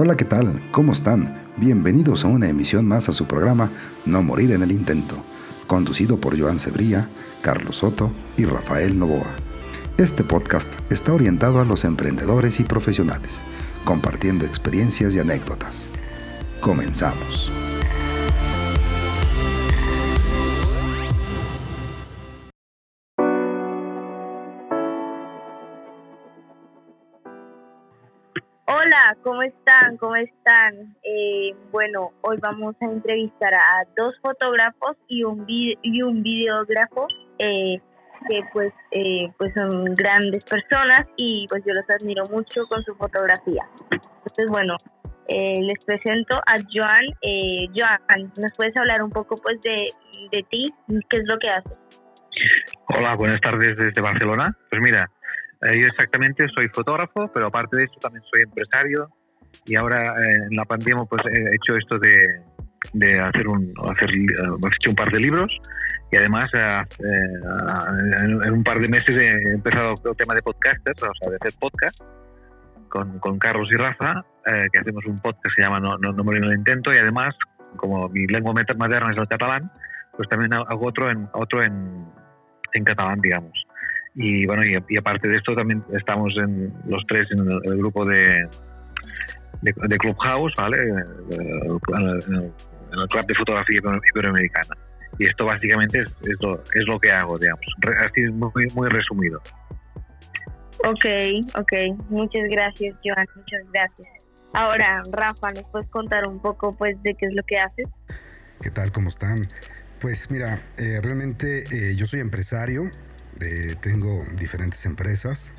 Hola, ¿qué tal? ¿Cómo están? Bienvenidos a una emisión más a su programa No Morir en el Intento, conducido por Joan Cebría, Carlos Soto y Rafael Novoa. Este podcast está orientado a los emprendedores y profesionales, compartiendo experiencias y anécdotas. Comenzamos. Bueno, hoy vamos a entrevistar a dos fotógrafos y un, y un videógrafo eh, que pues, eh, pues son grandes personas y pues yo los admiro mucho con su fotografía. Entonces, bueno, les presento a Joan. Joan, ¿nos puedes hablar un poco pues de, de ti? ¿Qué es lo que haces? Hola, buenas tardes desde Barcelona. Pues mira, eh, yo exactamente soy fotógrafo, pero aparte de eso también soy empresario y ahora eh, en la pandemia pues he hecho esto de, de hacer un hacer he hecho un par de libros y además eh, en, un par de meses he empezado el tema de podcasters, o sea, de hacer podcast con, con Carlos y Rafa, que hacemos un podcast que se llama No, no, no en el intento y además como mi lengua materna es el catalán, pues también hago otro en otro en, en catalán, digamos. Y bueno, y, aparte de esto también estamos en los tres en el, grupo de, de, Clubhouse, ¿vale? En el, club de fotografía iberoamericana. Y esto básicamente es, es, lo, que hago, digamos. Así muy, muy resumido. Ok, ok. Muchas gracias, Joan. Muchas gracias. Ahora, Rafa, ¿nos puedes contar un poco pues de qué es lo que haces? ¿Qué tal? ¿Cómo están? Pues mira, eh, realmente eh, yo soy empresario, tengo diferentes empresas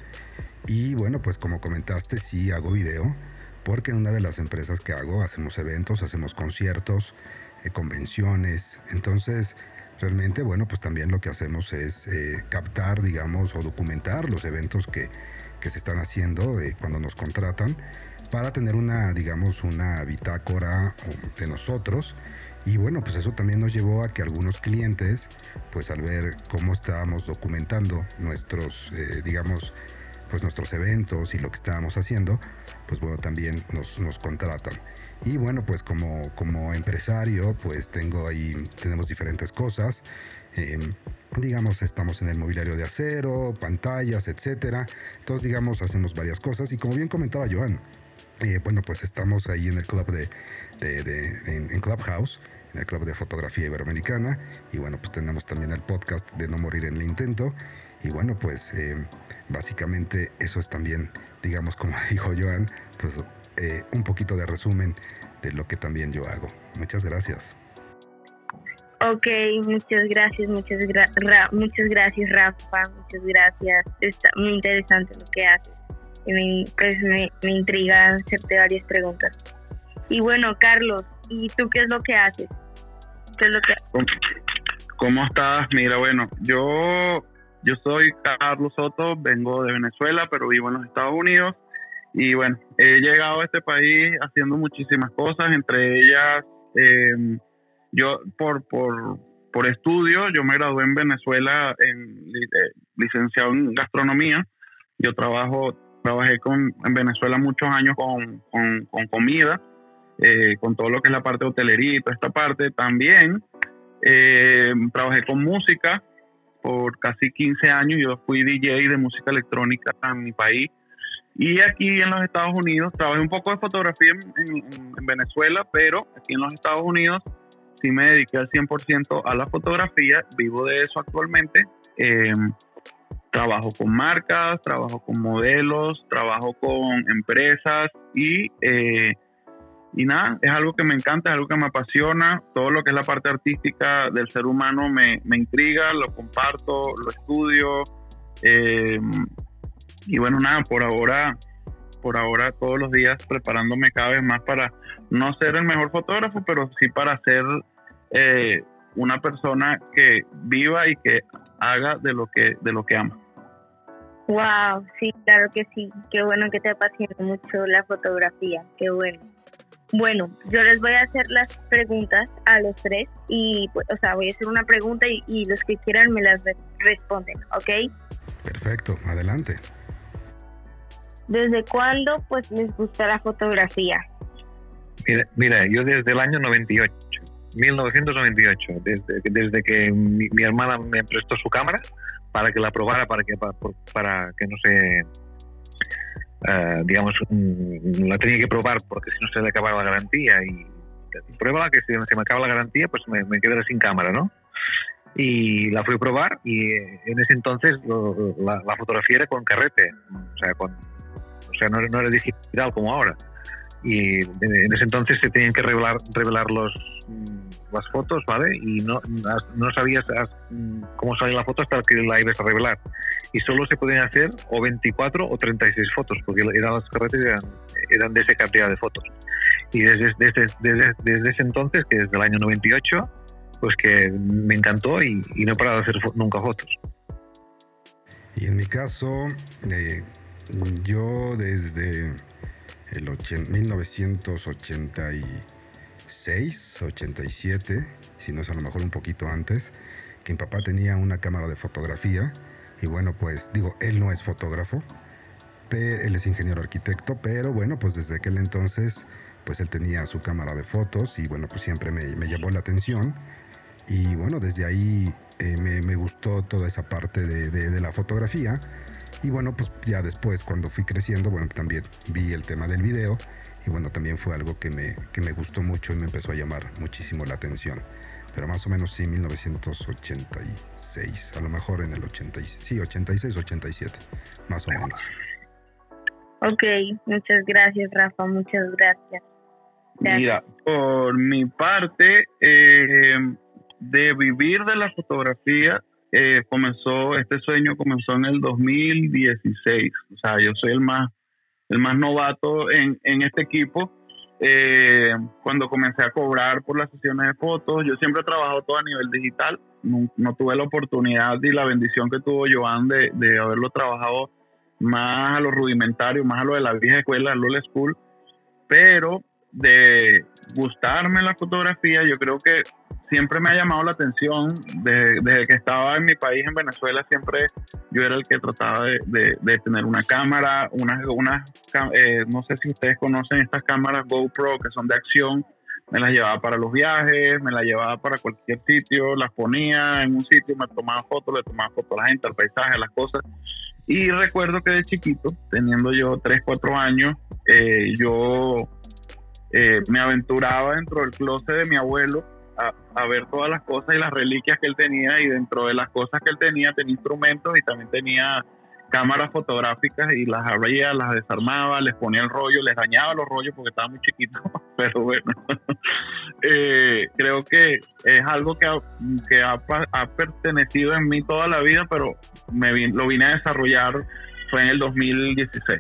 y bueno, pues como comentaste, sí hago video, porque en una de las empresas que hago hacemos eventos, hacemos conciertos, eh, convenciones, entonces realmente, bueno, pues también lo que hacemos es eh, captar, digamos, o documentar los eventos que, que se están haciendo eh, cuando nos contratan para tener una, digamos, una bitácora de nosotros. Y bueno, pues eso también nos llevó a que algunos clientes, pues al ver cómo estábamos documentando nuestros, digamos, pues nuestros eventos y lo que estábamos haciendo, pues bueno, también nos, nos contratan. Y bueno, pues como, como empresario, pues tengo ahí, tenemos diferentes cosas. Em, digamos, estamos en el mobiliario de acero, pantallas, etcétera. Entonces, digamos, hacemos varias cosas. Y como bien comentaba Joan, eh, bueno, pues estamos ahí en el club de, en, Clubhouse, en el club de fotografía iberoamericana. Y bueno, pues tenemos también el podcast de No Morir en el Intento. Y bueno, pues eh, básicamente eso es también, digamos, como dijo Joan, pues eh, un poquito de resumen de lo que también yo hago. Muchas gracias. Ok, muchas gracias, muchas, muchas gracias Rafa, muchas gracias. Está muy interesante lo que haces y me, pues me, me intriga hacerte varias preguntas. Y bueno, Carlos, ¿y tú qué es lo que haces? ¿Qué es lo que ¿Cómo, estás? Mira, bueno, yo, yo soy Carlos Soto, vengo de Venezuela, pero vivo en los Estados Unidos. Y bueno, he llegado a este país haciendo muchísimas cosas, entre ellas, em, yo por, por, por estudio, yo me gradué en Venezuela en eh, licenciado en gastronomía. Yo trabajo Trabajé con, en Venezuela muchos años con, con, comida, eh, con todo lo que es la parte hotelería y toda esta parte. También eh, trabajé con música por casi 15 años. Yo fui DJ de música electrónica en mi país. Y aquí en los Estados Unidos, trabajé un poco de fotografía en, Venezuela, pero aquí en los Estados Unidos sí me dediqué al 100% a la fotografía. Vivo de eso actualmente. Eh, trabajo con marcas, trabajo con modelos, trabajo con empresas y, eh, y nada, es algo que me encanta, es algo que me apasiona, todo lo que es la parte artística del ser humano me, me intriga, lo comparto, lo estudio eh, y bueno, nada, por ahora, por ahora todos los días preparándome cada vez más para no ser el mejor fotógrafo, pero sí para ser eh, una persona que viva y que haga de lo que, de lo que ama. Wow, sí, claro que sí. Qué bueno que te apasiona mucho la fotografía. Qué bueno. Bueno, yo les voy a hacer las preguntas a los tres y, pues, o sea, voy a hacer una pregunta y, los que quieran me las responden, ¿ok? Perfecto, adelante. ¿Desde cuándo, pues, les gusta la fotografía? Mira, yo desde el año 98, 1998, desde, desde que mi, hermana me prestó su cámara para que la probara, para que, para, que no se, uh, digamos, la tenía que probar porque si no se le acababa la garantía y prueba que si se me acaba la garantía pues me, me sin cámara, ¿no? y la fui a probar y eh, en ese entonces la, fotografía era con carrete, o sea, con, o sea no, no, era digital como ahora. Y en ese entonces se tenían que revelar, revelar los, las fotos, ¿vale? Y no, no sabías cómo salía la foto hasta que la ibas a revelar. Y solo se podían hacer o 24 o 36 fotos, porque eran las carretes eran, eran de esa cantidad de fotos. Y desde, desde, desde, desde ese entonces, que desde el año 98, pues que me encantó y, no he parado de hacer nunca fotos. Y en mi caso, eh, yo desde el 1986, 87, si no es a lo mejor un poquito antes, que mi papá tenía una cámara de fotografía y bueno, pues digo, él no es fotógrafo, él es ingeniero arquitecto, pero bueno, pues desde aquel entonces, pues él tenía su cámara de fotos y bueno, pues siempre me, me llamó la atención y bueno, desde ahí eh, me, gustó toda esa parte de, la fotografía. Y bueno, pues ya después cuando fui creciendo, bueno, también vi el tema del video. Y bueno, también fue algo que me, que me gustó mucho y me empezó a llamar muchísimo la atención. Pero más o menos sí, 1986, a lo mejor en el 86, sí, 86, 87, más o menos. Ok, muchas gracias Rafa, muchas gracias. Mira, por mi parte, eh, de vivir de la fotografía, eh, comenzó, este sueño comenzó en el 2016. O sea, yo soy el más, el más novato en, en este equipo. Eh, cuando comencé a cobrar por las sesiones de fotos, yo siempre he trabajado todo a nivel digital. No, tuve la oportunidad y la bendición que tuvo Joan de, de haberlo trabajado más a lo rudimentario, más a lo de la vieja escuela, al old school. Pero de gustarme la fotografía, yo creo que siempre me ha llamado la atención. Desde, que estaba en mi país, en Venezuela, siempre yo era el que trataba de, tener una cámara, unas, unas eh, no sé si ustedes conocen estas cámaras GoPro que son de acción. Me las llevaba para los viajes, me las llevaba para cualquier sitio, las ponía en un sitio, me tomaba fotos, le tomaba fotos a la gente, al paisaje, a las cosas. Y recuerdo que de chiquito, teniendo yo 3, 4 años, eh, yo eh, me aventuraba dentro del closet de mi abuelo a, ver todas las cosas y las reliquias que él tenía y dentro de las cosas que él tenía tenía instrumentos y también tenía cámaras fotográficas y las abría, las desarmaba, les ponía el rollo, les dañaba los rollos porque estaba muy chiquito, pero bueno, eh, creo que es algo que, ha, que ha, ha, pertenecido en mí toda la vida, pero me lo vine a desarrollar fue en el 2016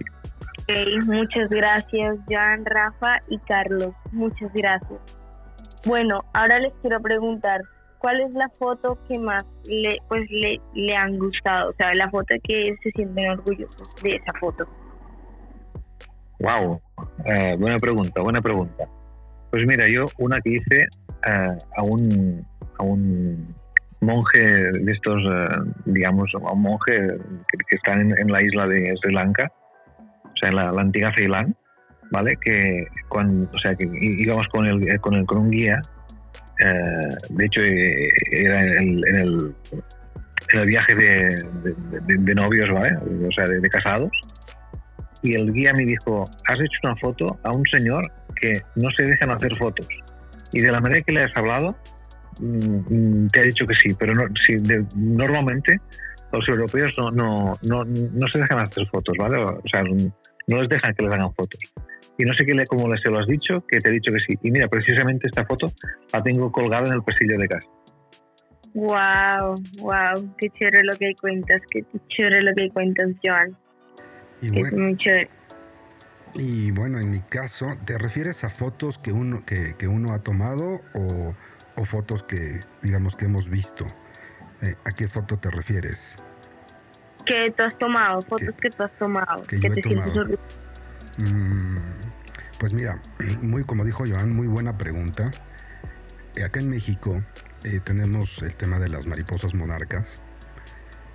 muchas gracias, Joan, Rafa y Carlos. Muchas gracias. Bueno, ahora les quiero preguntar, ¿cuál es la foto que más le, pues, le, le han gustado? O sea, la foto que se sienten orgullosos de esa foto. Wow, eh, buena pregunta, buena pregunta. Pues mira, yo una que hice eh, a un a un monje de estos, eh, digamos, a un monje que, está en, la isla de Sri Lanka, sea, en la, antigua Ceilán, ¿vale? Que cuando, o sea, que íbamos con, el, eh, con, el, con un guía, eh, de hecho eh, era en el, en el, en el viaje de, de, novios, ¿vale? O sea, de, casados. Y el guía me dijo, has hecho una foto a un señor que no se dejan hacer fotos. Y de la manera que le has hablado, mm, te ha dicho que sí, pero no, sí, normalmente los europeos no, no, no, no, se dejan hacer fotos, ¿vale? O sea, no les dejan que les hagan fotos. Y no sé qué, cómo les lo has dicho, que te he dicho que sí. Y mira, precisamente esta foto la tengo colgada en el pasillo de casa. Wow, wow, qué chévere lo que cuentas, qué chévere lo que cuentas, Joan. Y bueno, es muy chévere. Y bueno, en mi caso, ¿te refieres a fotos que uno, que, que uno ha tomado o, o, fotos que, digamos, que hemos visto? Eh, ¿A qué foto te refieres? que tú has tomado, fotos que, tú has tomado, que, te sientes mm, pues mira, muy como dijo Joan, muy buena pregunta. Eh, acá en México eh, tenemos el tema de las mariposas monarcas.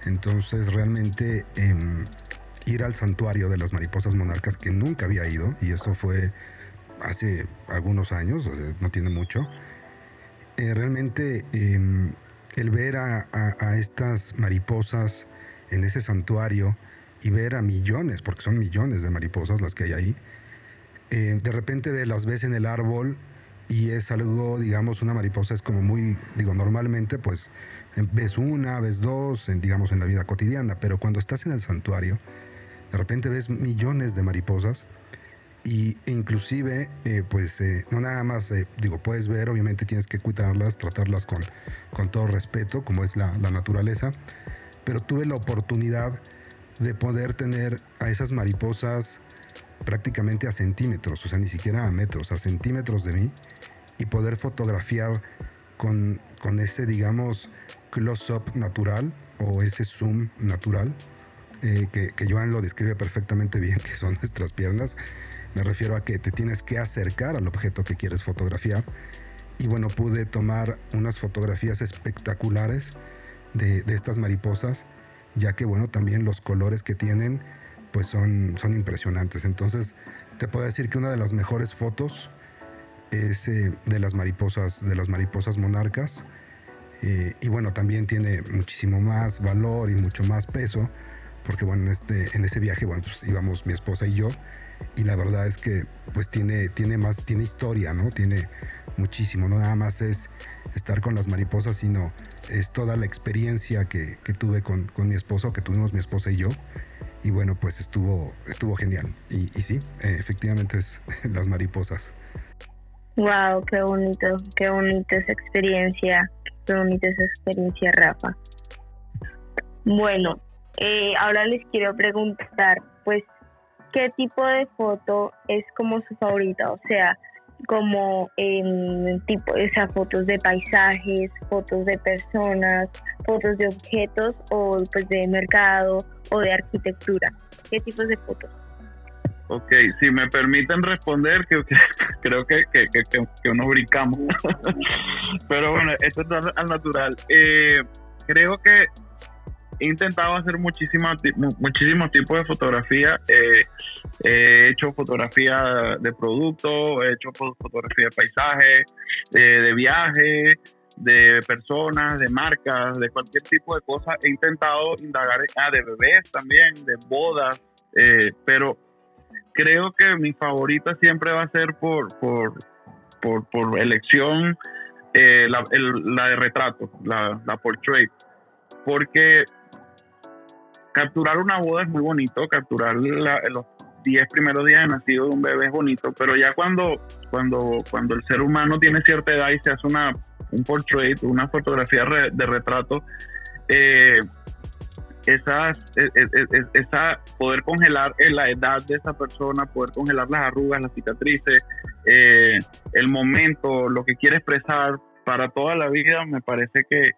Entonces realmente em, ir al santuario de las mariposas monarcas que nunca había ido, y eso fue hace algunos años, no tiene mucho, eh, realmente em, el ver a, estas mariposas en ese santuario y ver a millones, porque son millones de mariposas las que hay ahí, eh, de repente las ves en el árbol y es algo, digamos, una mariposa es como muy, digo, normalmente pues ves una, ves dos, digamos, en la vida cotidiana, pero cuando estás en el santuario, de repente ves millones de mariposas y inclusive, eh, pues eh, no nada más, digo, puedes ver, obviamente tienes que cuidarlas, tratarlas con, con todo respeto, como es la, la, naturaleza, pero tuve la oportunidad de poder tener a esas mariposas prácticamente a centímetros, o sea, ni siquiera a metros, a centímetros de mí, y poder fotografiar con, con ese, digamos, close-up natural o ese zoom natural, que, que Joan lo describe perfectamente bien, que son nuestras piernas me refiero a que te tienes que acercar al objeto que quieres fotografiar. Y bueno, pude tomar unas fotografías espectaculares de, estas mariposas, ya que bueno, también los colores que tienen pues son, son impresionantes. Entonces, te puedo decir que una de las mejores fotos es eh, de las mariposas, de las mariposas monarcas. Eh, y bueno, también tiene muchísimo más valor y mucho más peso, porque bueno, en, este, en ese viaje, bueno, pues íbamos mi esposa y yo, y la verdad es que pues tiene, tiene más, tiene historia, ¿no? Tiene muchísimo, no nada más es estar con las mariposas, sino es toda la experiencia que, tuve con, mi esposo, que tuvimos mi esposa y yo. Y bueno, pues estuvo, estuvo genial. Y, sí, eh, efectivamente es las mariposas. Wow, qué bonito, qué bonita esa experiencia, qué bonita esa experiencia, Rafa. Bueno, eh, ahora les quiero preguntar, pues, qué tipo de foto es como su favorita, o sea, como tipo, o fotos de paisajes, fotos de personas, fotos de objetos o pues de mercado o de arquitectura. ¿Qué tipos de fotos? Ok, si me permiten responder, que, creo que, que, que, que unos brincamos. Pero bueno, esto es al natural. Eh, creo que he intentado hacer muchísimos, muchísimos tipos de fotografía. Eh, he hecho fotografía de producto, he hecho fotografía de paisaje, de viaje, de personas, de marcas, de cualquier tipo de cosas. He intentado indagar ah, de bebés también, de bodas, eh, pero creo que mi favorita siempre va a ser por, por, por, elección eh, la, la, de retrato, la, la portrait porque capturar una boda es muy bonito, capturar los 10 primeros días de nacido de un bebé es bonito, pero ya cuando, cuando, cuando el ser humano tiene cierta edad y se hace una, un portrait, una fotografía de retrato, eh, e, e, e, esa, poder congelar la edad de esa persona, poder congelar las arrugas, las cicatrices, eh, el momento, lo que quiere expresar para toda la vida, me parece que,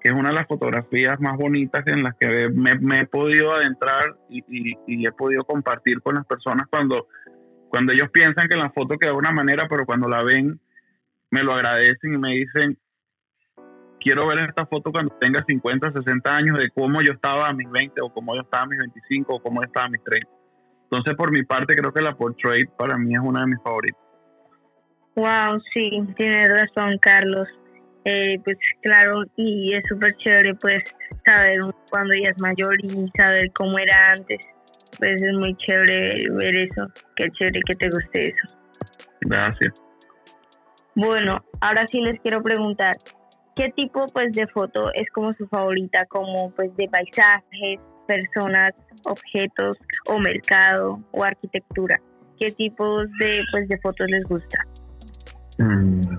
que es una de las fotografías más bonitas en las que me, he podido adentrar y, he podido compartir con las personas cuando, cuando ellos piensan que la foto queda de una manera, pero cuando la ven me lo agradecen y me dicen, quiero ver esta foto cuando tenga 50, 60 años de cómo yo estaba a mis 20 o cómo yo estaba a mis 25 o cómo yo estaba a mis 30. Entonces, por mi parte, creo que la portrait para mí es una de mis favoritas. Wow, sí, tienes razón, Carlos. Eh, pues claro, y es súper chévere pues saber cuando ella es mayor y saber cómo era antes. Pues es muy chévere ver eso. Qué chévere que te guste eso. Gracias. Bueno, ahora sí les quiero preguntar, ¿qué tipo pues de foto es como su favorita? Como pues de paisajes, personas, objetos o mercado o arquitectura. ¿Qué tipos de pues de fotos les gusta? Mm,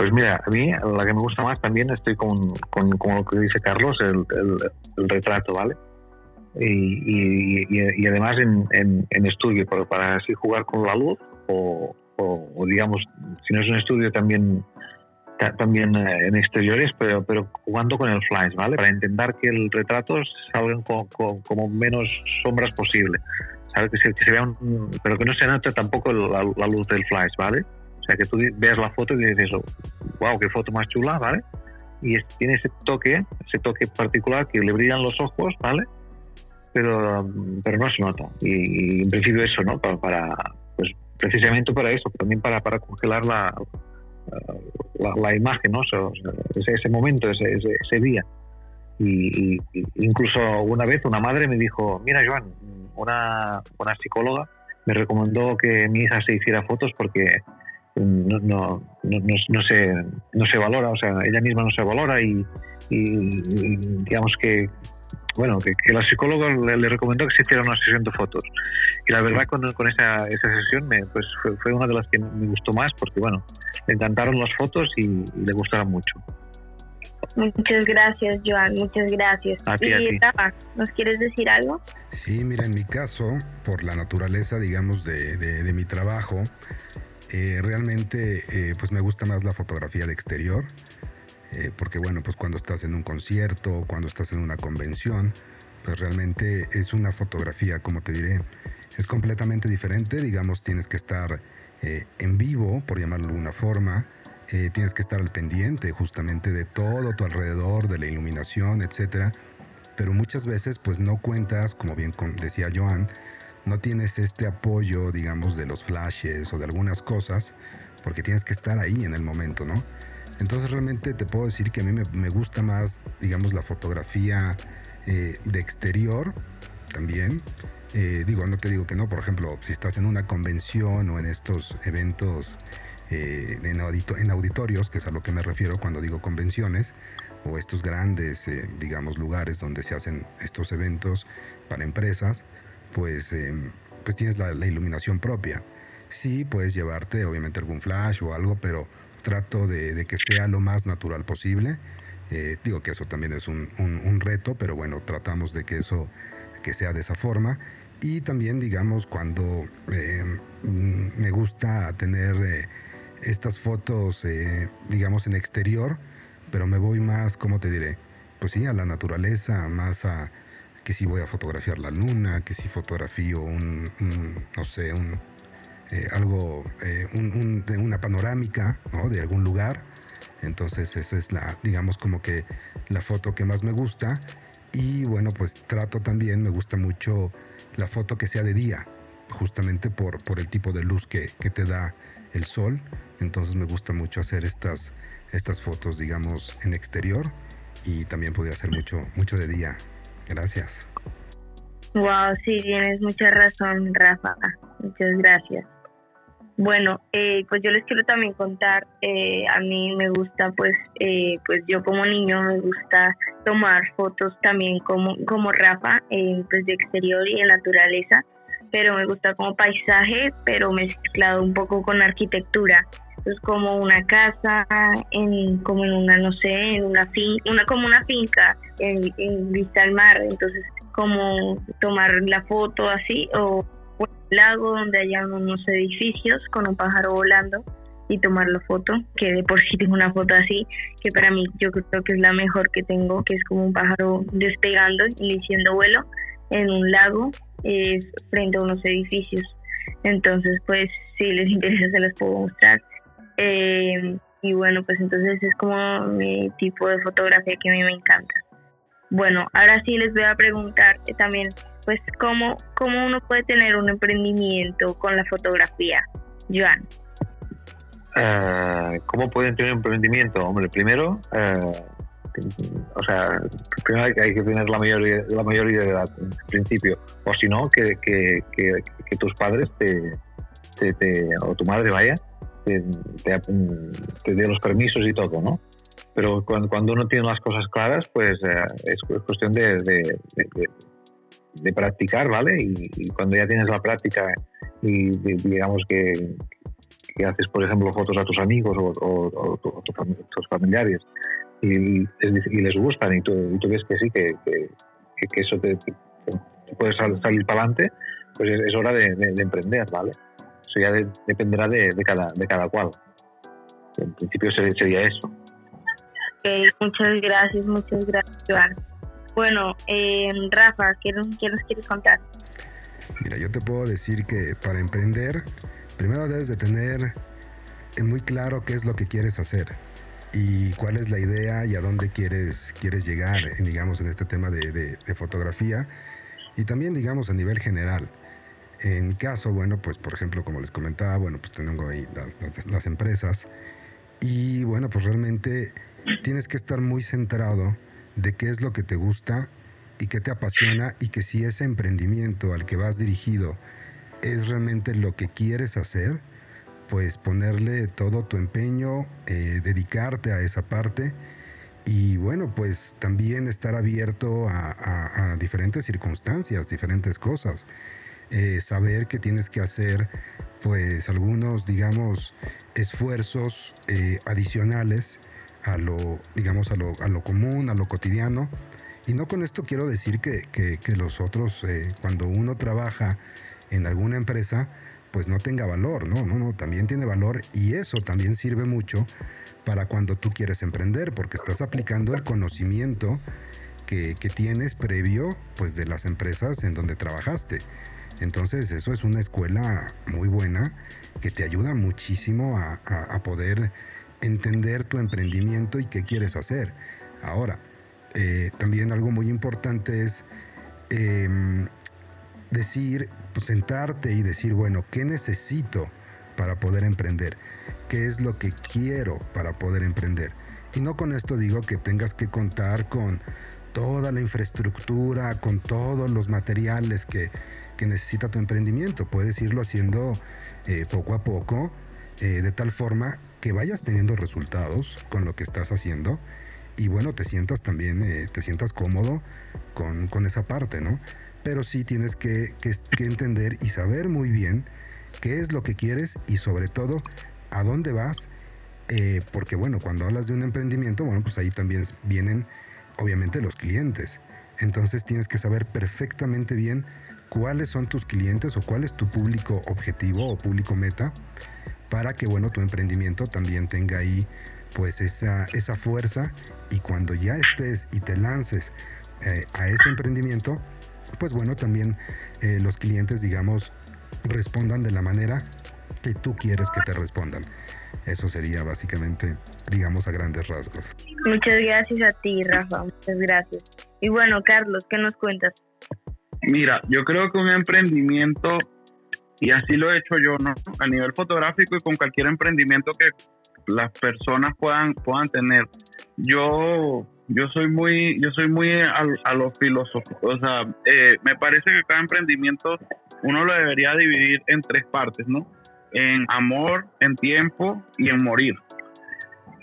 pues mira, a mí la que me gusta más también estoy con, con, lo que dice Carlos, el, el, retrato, ¿vale? Y, y, además en, en, estudio, pero para así jugar con la luz o, o, digamos, si no es un estudio también también eh, en exteriores, pero, pero jugando con el flash, ¿vale? Para intentar que el retrato salga con, como menos sombras posible. Que se, vea pero que no se note tampoco la, la luz del flash, ¿vale? Que tú veas la foto y dices, wow, qué foto más chula, ¿vale? Y tiene ese toque, ese toque particular que le brillan los ojos, ¿vale? Pero, pero no se nota. Y, en principio eso, ¿no? Para, pues, precisamente para eso, también para, para congelar la, la, imagen, ¿no? ese, ese, momento, ese, ese, día. Y, incluso una vez una madre me dijo, mira Joan, una, una psicóloga me recomendó que mi hija se hiciera fotos porque no, no, no, no, se, no se valora, o sea, ella misma no se valora y, digamos que, bueno, que, la psicóloga le, recomendó que se hiciera una sesión de fotos. Y la verdad con, con esa, esa, sesión me, pues fue, una de las que me gustó más porque, bueno, le encantaron las fotos y, le gustaron mucho. Muchas gracias, Joan, muchas gracias. A ti, y ¿nos quieres decir algo? Sí, mira, en mi caso, por la naturaleza, digamos, de, de mi trabajo, eh, realmente eh, pues me gusta más la fotografía de exterior, eh, porque bueno, pues cuando estás en un concierto, cuando estás en una convención, pues realmente es una fotografía, como te diré, es completamente diferente, digamos, tienes que estar en vivo, por llamarlo de alguna forma, tienes que estar al pendiente justamente de todo tu alrededor, de la iluminación, etcétera, pero muchas veces pues no cuentas, como bien decía Joan, no tienes este apoyo, digamos, de los flashes o de algunas cosas, porque tienes que estar ahí en el momento, ¿no? Entonces realmente te puedo decir que a mí me, gusta más, digamos, la fotografía eh, de exterior también. Eh, digo, no te digo que no, por ejemplo, si estás en una convención o en estos eventos eh, en, en, auditorios, que es a lo que me refiero cuando digo convenciones, o estos grandes, digamos, lugares donde se hacen estos eventos para empresas, pues, em, pues tienes la, iluminación propia. Sí, puedes llevarte obviamente algún flash o algo, pero trato de, que sea lo más natural posible. Eh, digo que eso también es un, reto, pero bueno, tratamos de que eso que sea de esa forma. Y también, digamos, cuando em, me gusta tener eh, estas fotos, eh, digamos, en exterior, pero me voy más, ¿cómo te diré? Pues sí, a la naturaleza, más a, que si voy a fotografiar la luna, que si fotografío un, no sé, un, eh, algo, eh, de una panorámica ¿no? de algún lugar. Entonces esa es la, digamos como que la foto que más me gusta. Y bueno, pues trato también, me gusta mucho la foto que sea de día, justamente por, por el tipo de luz que, que te da el sol. Entonces me gusta mucho hacer estas, estas fotos, digamos, en exterior y también podría hacer mucho, mucho de día. Gracias. Wow, sí, tienes mucha razón, Rafa. Muchas gracias. Bueno, eh, pues yo les quiero también contar, eh, a mí me gusta, pues, eh, pues yo como niño me gusta tomar fotos también como, como Rafa, pues de exterior y de naturaleza, pero me gusta como paisaje, pero mezclado un poco con arquitectura. Es como una casa, en, como en una, no sé, en una finca, una, como una finca en, vista al mar. Entonces, como tomar la foto así, o un lago donde haya unos edificios con un pájaro volando y tomar la foto, que de por sí tengo una foto así, que para mí yo creo que es la mejor que tengo, que es como un pájaro despegando, iniciando vuelo en un lago eh, frente a unos edificios. Entonces, pues si les interesa se las puedo mostrar. Eh, y bueno, pues entonces es como mi tipo de fotografía que a mí me encanta. Bueno, ahora sí les voy a preguntar también, pues, ¿cómo, cómo uno puede tener un emprendimiento con la fotografía? Joan. Uh, ¿Cómo pueden tener un emprendimiento? Hombre, primero, uh, o sea, primero hay, que tener la mayoría, la mayoría de edad, en principio. O si no, que, que, tus padres te, te, o tu madre vaya, te, te, dé los permisos y todo, ¿no? Pero cuando, cuando uno tiene las cosas claras, pues eh, es, cuestión de, de, practicar, ¿vale? Y, cuando ya tienes la práctica y digamos que, haces, por ejemplo, fotos a tus amigos o, o, o, tus familiares y, les gustan y tú, y ves que sí, que, que, eso te, puede salir para adelante, pues es, hora de, emprender, ¿vale? Eso ya dependerá de, cada, de cada cual. En principio sería, eso. Muchas gracias, muchas gracias, Joan. Bueno, eh, Rafa, ¿qué ¿qué nos quieres contar? Mira, yo te puedo decir que para emprender, primero debes de tener muy claro qué es lo que quieres hacer y cuál es la idea y a dónde quieres, quieres llegar, digamos, en este tema de, de, fotografía y también, digamos, a nivel general. En caso, bueno, pues por ejemplo, como les comentaba, bueno, pues tengo ahí las, empresas y bueno, pues realmente tienes que estar muy centrado de qué es lo que te gusta y qué te apasiona y que si ese emprendimiento al que vas dirigido es realmente lo que quieres hacer, pues ponerle todo tu empeño, eh, dedicarte a esa parte y bueno, pues también estar abierto a, diferentes circunstancias, diferentes cosas. Eh, saber que tienes que hacer pues algunos, digamos, esfuerzos eh, adicionales a lo, digamos, a lo, a lo, común, a lo cotidiano. Y no con esto quiero decir que, que, los otros, eh, cuando uno trabaja en alguna empresa, pues no tenga valor, no, no, no, también tiene valor y eso también sirve mucho para cuando tú quieres emprender, porque estás aplicando el conocimiento que, que tienes previo pues de las empresas en donde trabajaste. Entonces eso es una escuela muy buena que te ayuda muchísimo a, poder entender tu emprendimiento y qué quieres hacer. Ahora, eh, también algo muy importante es em, decir, pues, sentarte y decir, bueno, ¿qué necesito para poder emprender? ¿Qué es lo que quiero para poder emprender? Y no con esto digo que tengas que contar con toda la infraestructura, con todos los materiales que, que necesita tu emprendimiento. Puedes irlo haciendo eh, poco a poco, eh, de tal forma que vayas teniendo resultados con lo que estás haciendo y bueno, te sientas también, eh, te sientas cómodo con, con, esa parte, ¿no? Pero sí tienes que, que, que entender y saber muy bien qué es lo que quieres y sobre todo a dónde vas, porque bueno, cuando hablas de un emprendimiento, bueno, pues ahí también vienen obviamente los clientes. Entonces tienes que saber perfectamente bien cuáles son tus clientes o cuál es tu público objetivo o público meta para que bueno tu emprendimiento también tenga ahí pues esa, esa fuerza. Y cuando ya estés y te lances eh, a ese emprendimiento pues bueno también eh, los clientes digamos respondan de la manera que tú quieres que te respondan. Eso sería básicamente digamos a grandes rasgos. Muchas gracias a ti Rafa. Muchas gracias. Y bueno Carlos ¿qué nos cuentas? Mira, yo creo que un emprendimiento, y así lo he hecho yo, ¿no? A nivel fotográfico y con cualquier emprendimiento que las personas puedan, puedan tener. Yo, yo soy muy, yo soy muy a, los filósofos. O sea, eh, me parece que cada emprendimiento uno lo debería dividir en tres partes, ¿no? En amor, en tiempo y en morir.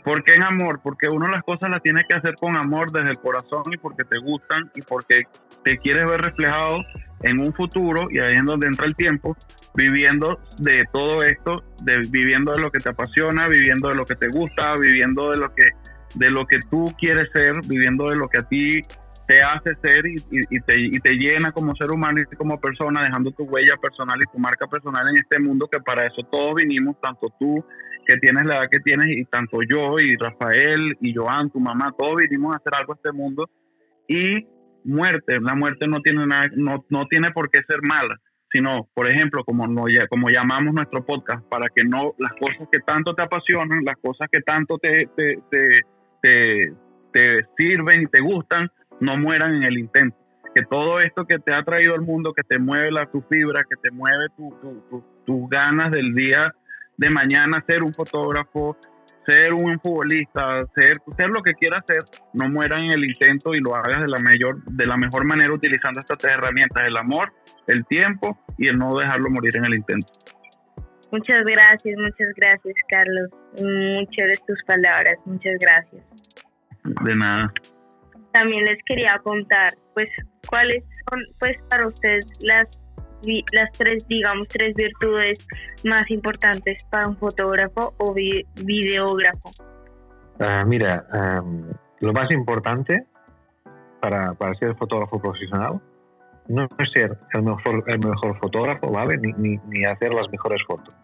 ¿Por qué en amor? Porque uno las cosas las tiene que hacer con amor desde el corazón y porque te gustan y porque te quieres ver reflejado en un futuro y ahí es donde entra el tiempo, viviendo de todo esto, de, viviendo de lo que te apasiona, viviendo de lo que te gusta, viviendo de lo que, de lo que tú quieres ser, viviendo de lo que a ti te hace ser y, te, y, te, llena como ser humano y como persona, dejando tu huella personal y tu marca personal en este mundo que para eso todos vinimos, tanto tú que tienes la edad que tienes y tanto yo y Rafael y Joan, tu mamá, todos vinimos a hacer algo a este mundo. Y muerte, la muerte no tiene nada, no, no tiene por qué ser mala, sino, por ejemplo, como, no, como llamamos nuestro podcast, para que no las cosas que tanto te apasionan, las cosas que tanto te, te, te, te, sirven y te gustan, no mueran en el intento. Que todo esto que te ha traído al mundo, que te mueve la, tu fibra, que te mueve tu, tu, tus ganas del día de mañana ser un fotógrafo, ser un futbolista, ser, ser lo que quieras ser, no mueran en el intento y lo hagas de la, mayor, de la mejor manera utilizando estas tres herramientas, el amor, el tiempo y el no dejarlo morir en el intento. Muchas gracias, muchas gracias Carlos. Muchas de tus palabras, muchas gracias. De nada. También les quería contar, pues, cuáles son, pues, para ustedes las las tres, digamos, tres virtudes más importantes para un fotógrafo o videógrafo? Ah, mira, lo más importante para, para, ser fotógrafo profesional no es ser el mejor, el mejor fotógrafo, ¿vale? Ni, ni, hacer las mejores fotos,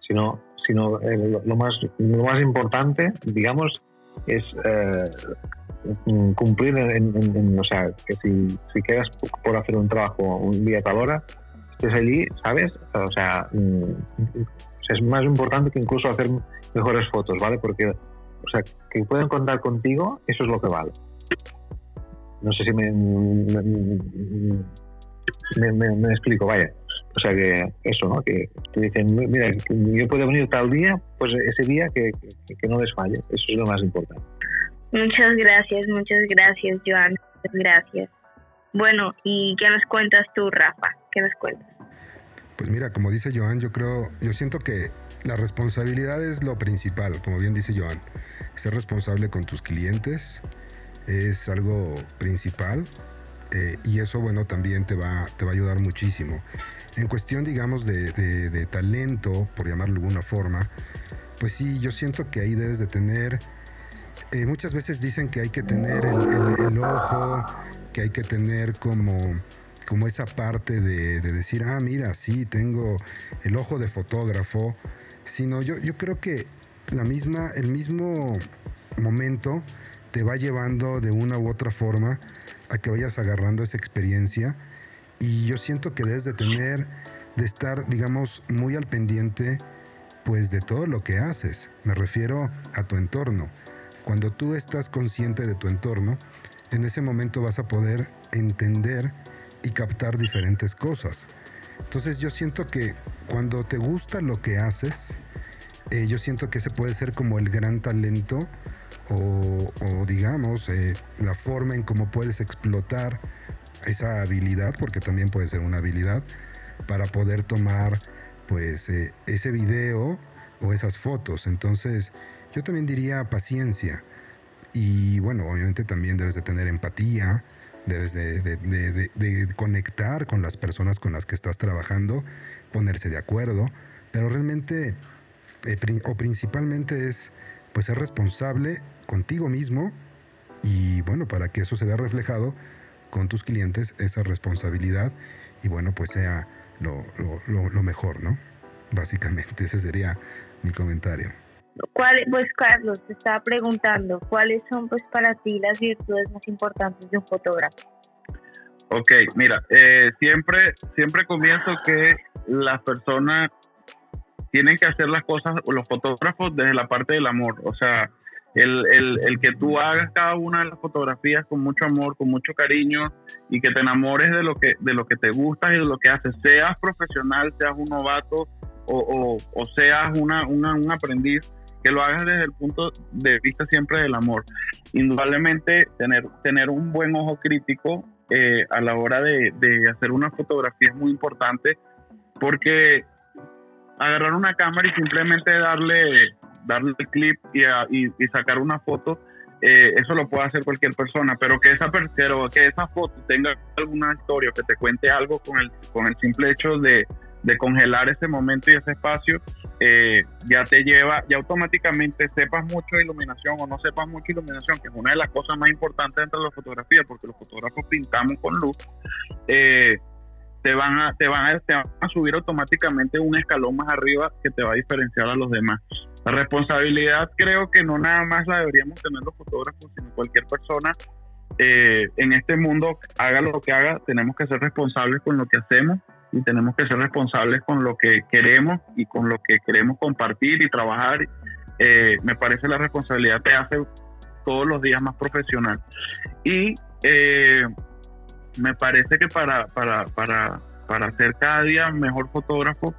sino, sino lo, más, lo más importante, digamos, es eh, cumplir en, o sea, que si, si quedas por hacer un trabajo un día tal hora, estés allí, ¿sabes? O sea, mm, es más importante que incluso hacer mejores fotos, ¿vale? Porque, o sea, que pueden contar contigo, eso es lo que vale. No sé si me, me, explico, vaya. O sea que eso, ¿no? Que te dicen, mira, yo puedo venir tal día, pues ese día que, que, no les falle. Eso es lo más importante. Muchas gracias, muchas gracias, Joan. Muchas gracias. Bueno, ¿y qué nos cuentas tú, Rafa? ¿Qué nos cuentas? Pues mira, como dice Joan, yo creo, yo siento que la responsabilidad es lo principal, como bien dice Joan. Ser responsable con tus clientes es algo principal eh, y eso, bueno, también te va, te va a ayudar muchísimo. En cuestión, digamos, de, talento, por llamarlo de alguna forma, pues sí, yo siento que ahí debes de tener... Eh, muchas veces dicen que hay que tener el, ojo, que hay que tener como, como esa parte de, decir, ah, mira, sí, tengo el ojo de fotógrafo, sino yo, yo creo que la misma, el mismo momento te va llevando de una u otra forma a que vayas agarrando esa experiencia y yo siento que debes de tener, de estar, digamos, muy al pendiente pues de todo lo que haces. Me refiero a tu entorno. Cuando tú estás consciente de tu entorno, en ese momento vas a poder entender y captar diferentes cosas. Entonces yo siento que cuando te gusta lo que haces, eh, yo siento que ese puede ser como el gran talento o, digamos eh, la forma en cómo puedes explotar esa habilidad, porque también puede ser una habilidad, para poder tomar pues eh, ese video o esas fotos. Entonces yo también diría paciencia y bueno, obviamente también debes de tener empatía, debes de, conectar con las personas con las que estás trabajando, ponerse de acuerdo, pero realmente eh, o principalmente es pues ser responsable contigo mismo y bueno, para que eso se vea reflejado con tus clientes, esa responsabilidad y bueno, pues sea lo, lo, mejor, ¿no? Básicamente, ese sería mi comentario. ¿Cuál, pues Carlos, te estaba preguntando, ¿cuáles son pues para ti las virtudes más importantes de un fotógrafo? Ok, mira, eh, siempre, siempre comienzo que las personas tienen que hacer las cosas, los fotógrafos, desde la parte del amor. O sea, el, el, el, que tú hagas cada una de las fotografías con mucho amor, con mucho cariño y que te enamores de lo que, de lo que te gusta y de lo que haces, seas profesional, seas un novato o, o, seas una, un aprendiz, que lo hagas desde el punto de vista siempre del amor. Indudablemente tener, tener un buen ojo crítico eh, a la hora de, de hacer una fotografía es muy importante porque agarrar una cámara y simplemente darle darle el clip y, y, sacar una foto, eh, eso lo puede hacer cualquier persona, pero que esa, pero que esa foto tenga alguna historia, que te cuente algo con el, con el simple hecho de, de congelar ese momento y ese espacio, eh, ya te lleva, ya automáticamente sepas mucho de iluminación o no sepas mucho de iluminación, que es una de las cosas más importantes dentro de la fotografía, porque los fotógrafos pintamos con luz, eh, te van a, te van a, te van a subir automáticamente un escalón más arriba que te va a diferenciar a los demás. La responsabilidad creo que no nada más la deberíamos tener los fotógrafos, sino cualquier persona eh, en este mundo, haga lo que haga, tenemos que ser responsables con lo que hacemos y tenemos que ser responsables con lo que queremos y con lo que queremos compartir y trabajar. Eh, me parece la responsabilidad te hace todos los días más profesional. Y eh, me parece que para, para, para, para ser cada día mejor fotógrafo,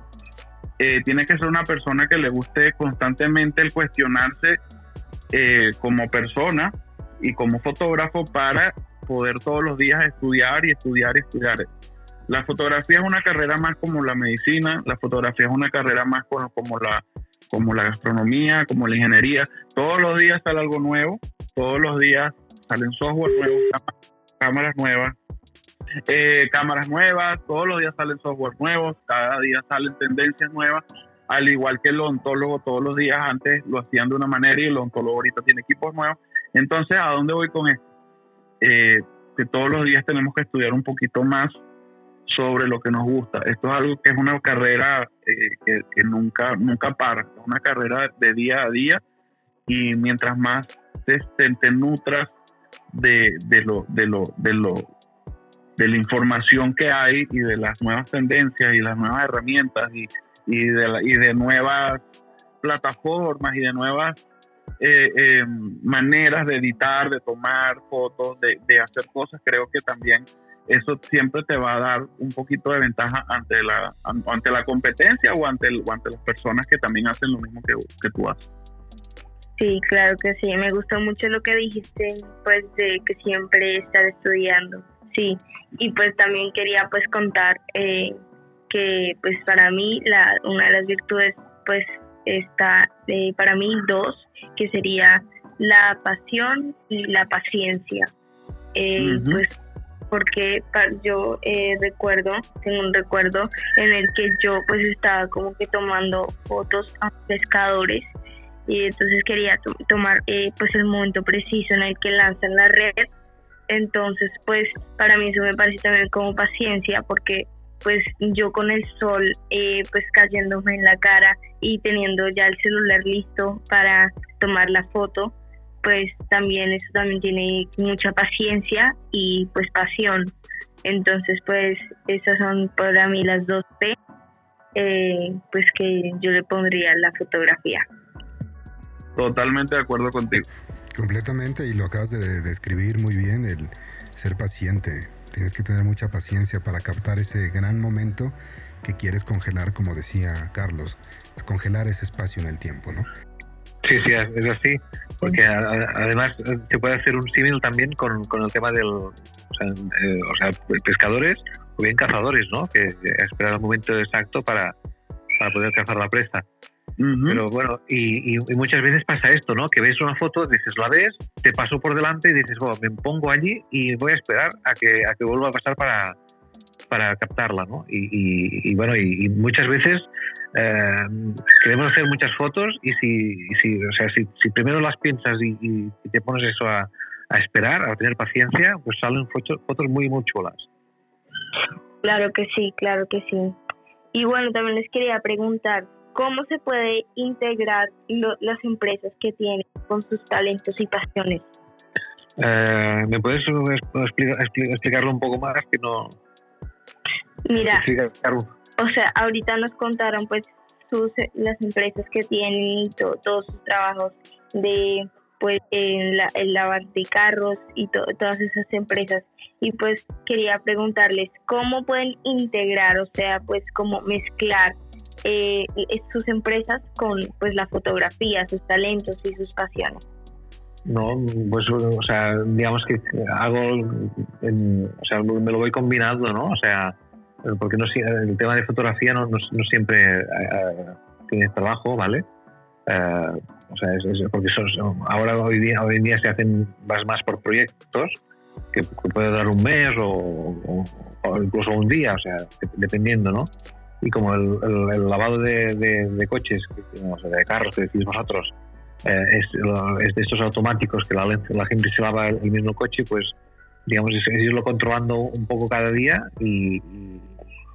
eh, tiene que ser una persona que le guste constantemente el cuestionarse como persona y como fotógrafo para poder todos los días estudiar y estudiar y estudiar. La fotografía es una carrera más como la medicina, la fotografía es una carrera más como, como, la, como la gastronomía, como la ingeniería. Todos los días sale algo nuevo, todos los días salen software nuevos, cámaras nuevas, eh, cámaras nuevas, todos los días salen software nuevos, cada día salen tendencias nuevas, al igual que el odontólogo todos los días antes lo hacían de una manera y el odontólogo ahorita tiene equipos nuevos. Entonces, ¿a dónde voy con esto? Eh, que todos los días tenemos que estudiar un poquito más sobre lo que nos gusta. Esto es algo que es una carrera eh, que, nunca, nunca para, es una carrera de día a día y mientras más te, nutras de, de, lo, de, lo, de, lo, de la información que hay y de las nuevas tendencias y las nuevas herramientas y, y, de, y de nuevas plataformas y de nuevas eh, eh, maneras de editar, de tomar fotos, de, hacer cosas, creo que también eso siempre te va a dar un poquito de ventaja ante la, ante la competencia o ante, el, ante las personas que también hacen lo mismo que, que tú haces. Sí, claro que sí. Me gustó mucho lo que dijiste, pues de que siempre estar estudiando. Sí, y pues también quería pues contar eh, que pues para mí la, una de las virtudes pues está eh, para mí dos, que sería la pasión y la paciencia. Eh, pues porque yo eh, recuerdo, tengo un recuerdo en el que yo pues estaba como que tomando fotos a pescadores y entonces quería tomar eh, pues el momento preciso en el que lanzan la red. Entonces pues para mí eso me parece también como paciencia porque pues yo con el sol eh, pues cayéndome en la cara y teniendo ya el celular listo para tomar la foto, pues también eso también tiene mucha paciencia y pues pasión. Entonces pues esas son para mí las dos P eh, pues que yo le pondría a la fotografía. Totalmente de acuerdo contigo. Completamente y lo acabas de describir muy bien, el ser paciente Tienes que tener mucha paciencia para captar ese gran momento que quieres congelar, como decía Carlos, es congelar ese espacio en el tiempo, ¿no? Sí, sí, es así, porque además eh, se puede hacer un símil también con, el tema del, o sea, eh, pescadores o bien cazadores, ¿no? Que esperar el momento exacto para, para poder cazar la presa. Pero bueno, y, muchas veces pasa esto, ¿no? Que ves una foto, dices, la ves, te pasó por delante y dices, bueno, me pongo allí y voy a esperar a que, a que vuelva a pasar para, para captarla, ¿no? Y, bueno, y, muchas veces eh, queremos hacer muchas fotos y si, si, o sea, si, primero las piensas y, te pones eso a, a, esperar, a tener paciencia, pues salen fotos, fotos muy, muy chulas. Claro que sí, claro que sí. Y bueno, también les quería preguntar, ¿Cómo se puede integrar las empresas que tienen con sus talentos y pasiones? Eh, ¿Me puedes explicarlo un poco más? Que no. Mira, o sea, ahorita nos contaron pues sus, las empresas que tienen y todos sus trabajos de pues en la, el lavar de carros y todas esas empresas y pues quería preguntarles cómo pueden integrar o sea pues cómo mezclar eh, sus empresas con pues la fotografía, sus talentos y sus pasiones. No, pues o sea, digamos que hago, o sea, me lo voy combinando, ¿no? O sea, porque no el tema de fotografía no, no, siempre eh, tiene trabajo, ¿vale? Eh, o sea, es, porque ahora hoy día, hoy día se hacen más, más por proyectos que, puede dar un mes o, o, incluso un día, o sea, dependiendo, ¿no? y como el, lavado de, coches, de carros que decís vosotros, eh, es, de estos automáticos que la, la, gente se lava el, mismo coche, pues digamos es, irlo controlando un poco cada día y, y,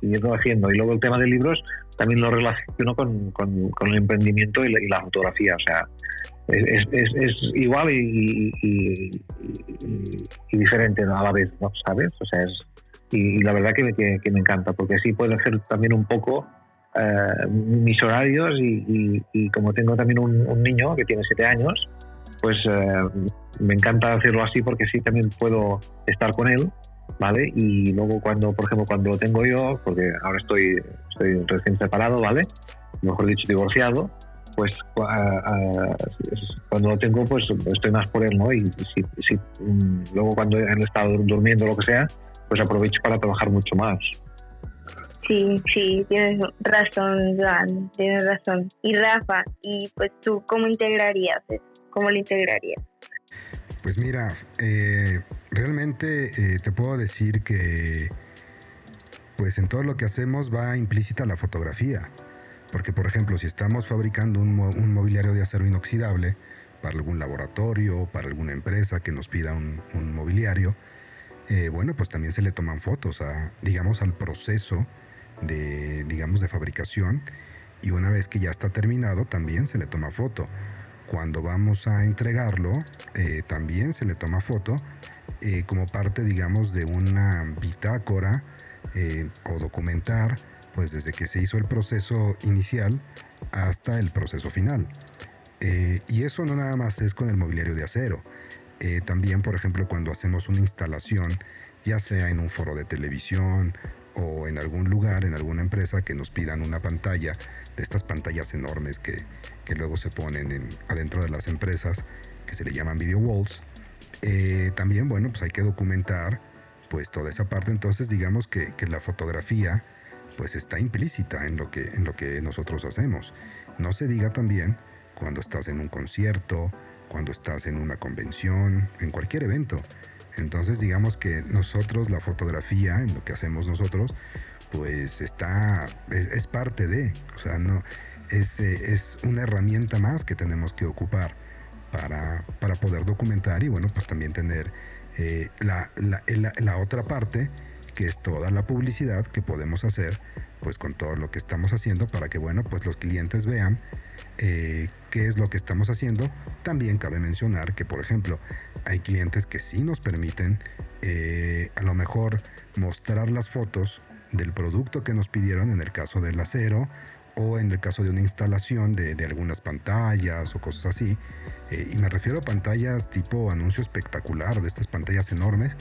irlo haciendo. Y luego el tema de libros también lo relaciono con, con, el emprendimiento y la, fotografía, o sea, es, es igual y, y, diferente a la vez, ¿no? ¿Sabes? O sea, es, y, la verdad que, que, me encanta, porque así puedo hacer también un poco eh, mis horarios y, como tengo también un, niño que tiene siete años, pues eh, me encanta hacerlo así porque así también puedo estar con él, ¿vale? Y luego cuando, por ejemplo, cuando lo tengo yo, porque ahora estoy, estoy recién separado, ¿vale? Mejor dicho, divorciado, pues eh, cuando lo tengo, pues estoy más por él, ¿no? Y si, si mm, luego cuando él está durmiendo o lo que sea, pues aprovecho para trabajar mucho más. Sí, sí, tienes razón, Joan, tienes razón. Y Rafa, ¿y pues tú cómo integrarías ¿Cómo lo integrarías? Pues mira, eh, realmente eh, te puedo decir que pues en todo lo que hacemos va implícita la fotografía. Porque, por ejemplo, si estamos fabricando un, un mobiliario de acero inoxidable para algún laboratorio, para alguna empresa que nos pida un, un mobiliario, eh, bueno, pues también se le toman fotos a, digamos, al proceso de, digamos, de fabricación y una vez que ya está terminado también se le toma foto. Cuando vamos a entregarlo, eh, también se le toma foto eh, como parte, digamos, de una bitácora o documentar, pues desde que se hizo el proceso inicial hasta el proceso final. y eso no nada más es con el mobiliario de acero. Eh, también, por ejemplo, cuando hacemos una instalación ya sea en un foro de televisión o en algún lugar, en alguna empresa que nos pidan una pantalla, de estas pantallas enormes que, luego se ponen en, adentro de las empresas, que se le llaman video walls. Eh, también, bueno, pues hay que documentar pues toda esa parte. Entonces, digamos que, que, la fotografía pues está implícita en lo, que, en lo que nosotros hacemos. No se diga también cuando estás en un concierto, cuando estás en una convención, en cualquier evento. Entonces digamos que nosotros, la fotografía, en lo que hacemos nosotros, pues está, es, parte de, o sea, no, es, es, una herramienta más que tenemos que ocupar para, para poder documentar y bueno, pues también tener eh, la, la, la, otra parte, que es toda la publicidad que podemos hacer pues con todo lo que estamos haciendo para que bueno, pues los clientes vean eh, qué es lo que estamos haciendo. También cabe mencionar que, por ejemplo, hay clientes que sí nos permiten eh, a lo mejor mostrar las fotos del producto que nos pidieron en el caso del acero o en el caso de una instalación de, algunas pantallas o cosas así. Eh, y me refiero a pantallas tipo anuncio espectacular, de estas pantallas enormes,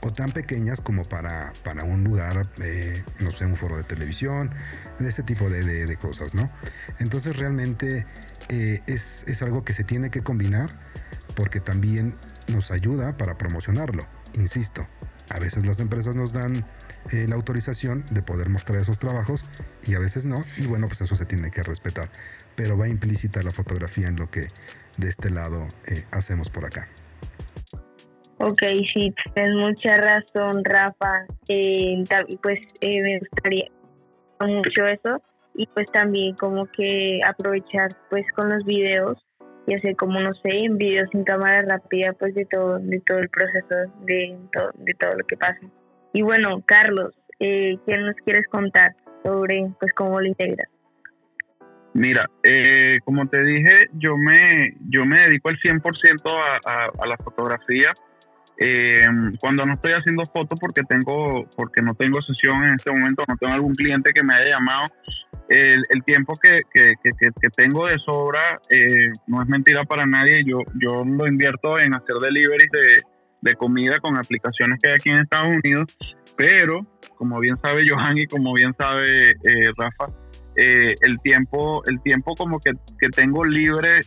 o tan pequeñas como para, para un lugar, eh, no sé, un foro de televisión, de ese tipo de, cosas, ¿no? Entonces realmente es, es algo que se tiene que combinar porque también nos ayuda para promocionarlo, insisto. A veces las empresas nos dan eh, la autorización de poder mostrar esos trabajos y a veces no, y bueno, pues eso se tiene que respetar. Pero va implícita la fotografía en lo que de este lado hacemos por acá. Ok, sí, tienes mucha razón, Rafa. Eh, pues eh, me gustaría mucho eso y pues también como que aprovechar pues con los videos y hacer como no sé en videos sin cámara rápida pues de todo de todo el proceso de todo, de todo lo que pasa y bueno Carlos eh, ¿qué nos quieres contar sobre pues cómo lo integras? Mira, eh, como te dije, yo me, yo me dedico al 100% a, a la fotografía eh, cuando no estoy haciendo fotos porque tengo porque no tengo sesión en este momento, no tengo algún cliente que me haya llamado, el, tiempo que, que, que, tengo de sobra eh, no es mentira para nadie. Yo, yo lo invierto en hacer deliveries de, de comida con aplicaciones que hay aquí en Estados Unidos, pero como bien sabe Johan y como bien sabe eh, Rafa, eh, el tiempo el tiempo como que, que tengo libre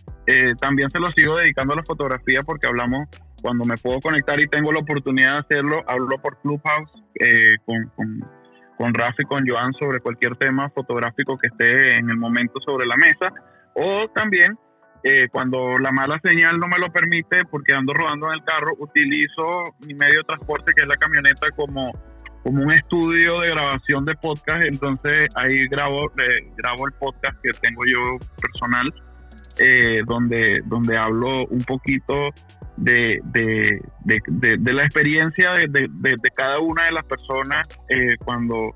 también se lo sigo dedicando a la fotografía porque hablamos cuando me puedo conectar y tengo la oportunidad de hacerlo, hablo por Clubhouse eh, con, con, con Rafa y con Joan sobre cualquier tema fotográfico que esté en el momento sobre la mesa. O también, eh, cuando la mala señal no me lo permite, porque ando rodando en el carro, utilizo mi medio de transporte, que es la camioneta, como, como un estudio de grabación de podcast. Entonces ahí grabo, eh, grabo el podcast que tengo yo personal. donde, donde hablo un poquito de, de, de, de la experiencia de, cada una de las personas eh, cuando,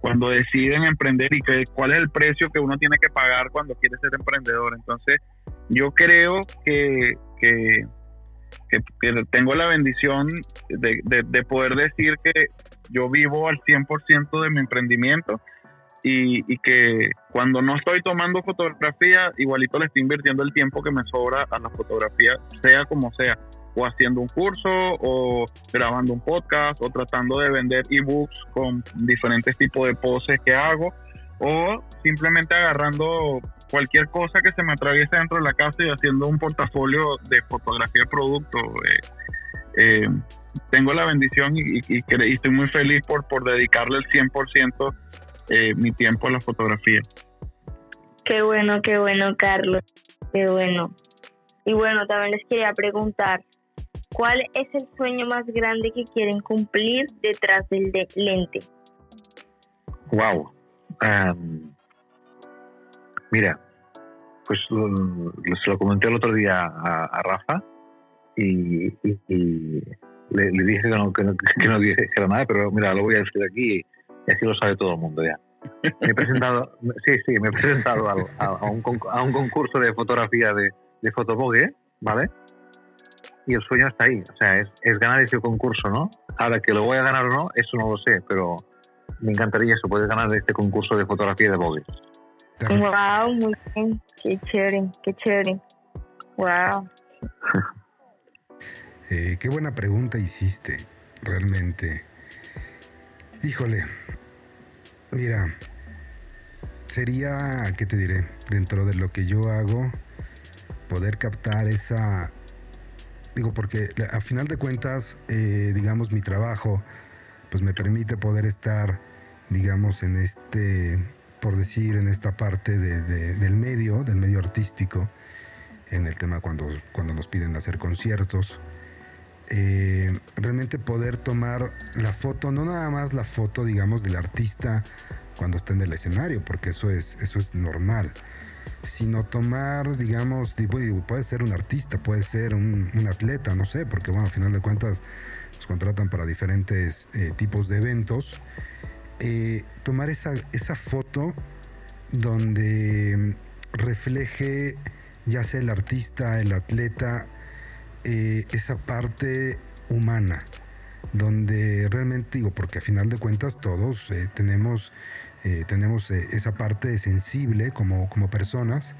cuando deciden emprender y que, cuál es el precio que uno tiene que pagar cuando quiere ser emprendedor. Entonces, yo creo que, que, que, tengo la bendición de, poder decir que yo vivo al 100% de mi emprendimiento y, que cuando no estoy tomando fotografía, igualito le estoy invirtiendo el tiempo que me sobra a la fotografía, sea como sea, o haciendo un curso, o grabando un podcast, o tratando de vender ebooks con diferentes tipos de poses que hago, o simplemente agarrando cualquier cosa que se me atraviese dentro de la casa y haciendo un portafolio de fotografía de producto. Eh, eh, tengo la bendición y, y, estoy muy feliz por, por dedicarle el 100% eh, mi tiempo en la fotografía. Qué bueno, qué bueno, Carlos. Qué bueno. Y bueno, también les quería preguntar, ¿cuál es el sueño más grande que quieren cumplir detrás del lente? Wow. mira, pues se lo comenté el otro día a, Rafa y, le, dije que no, que, no, que no dijera nada, pero mira, lo voy a decir aquí y así lo sabe todo el mundo ya. Me he presentado, sí, sí, me he presentado a, un, a un concurso de fotografía de, de Fotobogue, ¿vale? Y el sueño está ahí, o sea, es, es, ganar ese concurso, ¿no? Ahora que lo voy a ganar o no, eso no lo sé, pero me encantaría eso, poder ganar este concurso de fotografía de Vogue. Wow, muy bien, qué chévere, qué chévere. Wow. Eh, qué buena pregunta hiciste. realmente. Híjole, mira, sería, ¿qué te diré? Dentro de lo que yo hago, poder captar esa... Digo, porque a final de cuentas, eh, digamos, mi trabajo, pues me permite poder estar, digamos, en este, por decir, en esta parte del medio, del medio artístico, en el tema cuando, cuando nos piden hacer conciertos. Eh, realmente poder tomar la foto, no nada más la foto, digamos, del artista cuando está en el escenario, porque eso es, eso es normal, sino tomar, digamos, puede ser un artista, puede ser un, atleta, no sé, porque bueno, al final de cuentas nos contratan para diferentes eh, tipos de eventos. Eh, tomar esa, esa foto donde refleje ya sea el artista, el atleta, eh, esa parte humana, donde realmente digo, porque a final de cuentas todos eh, tenemos, eh, tenemos esa parte sensible como, como personas,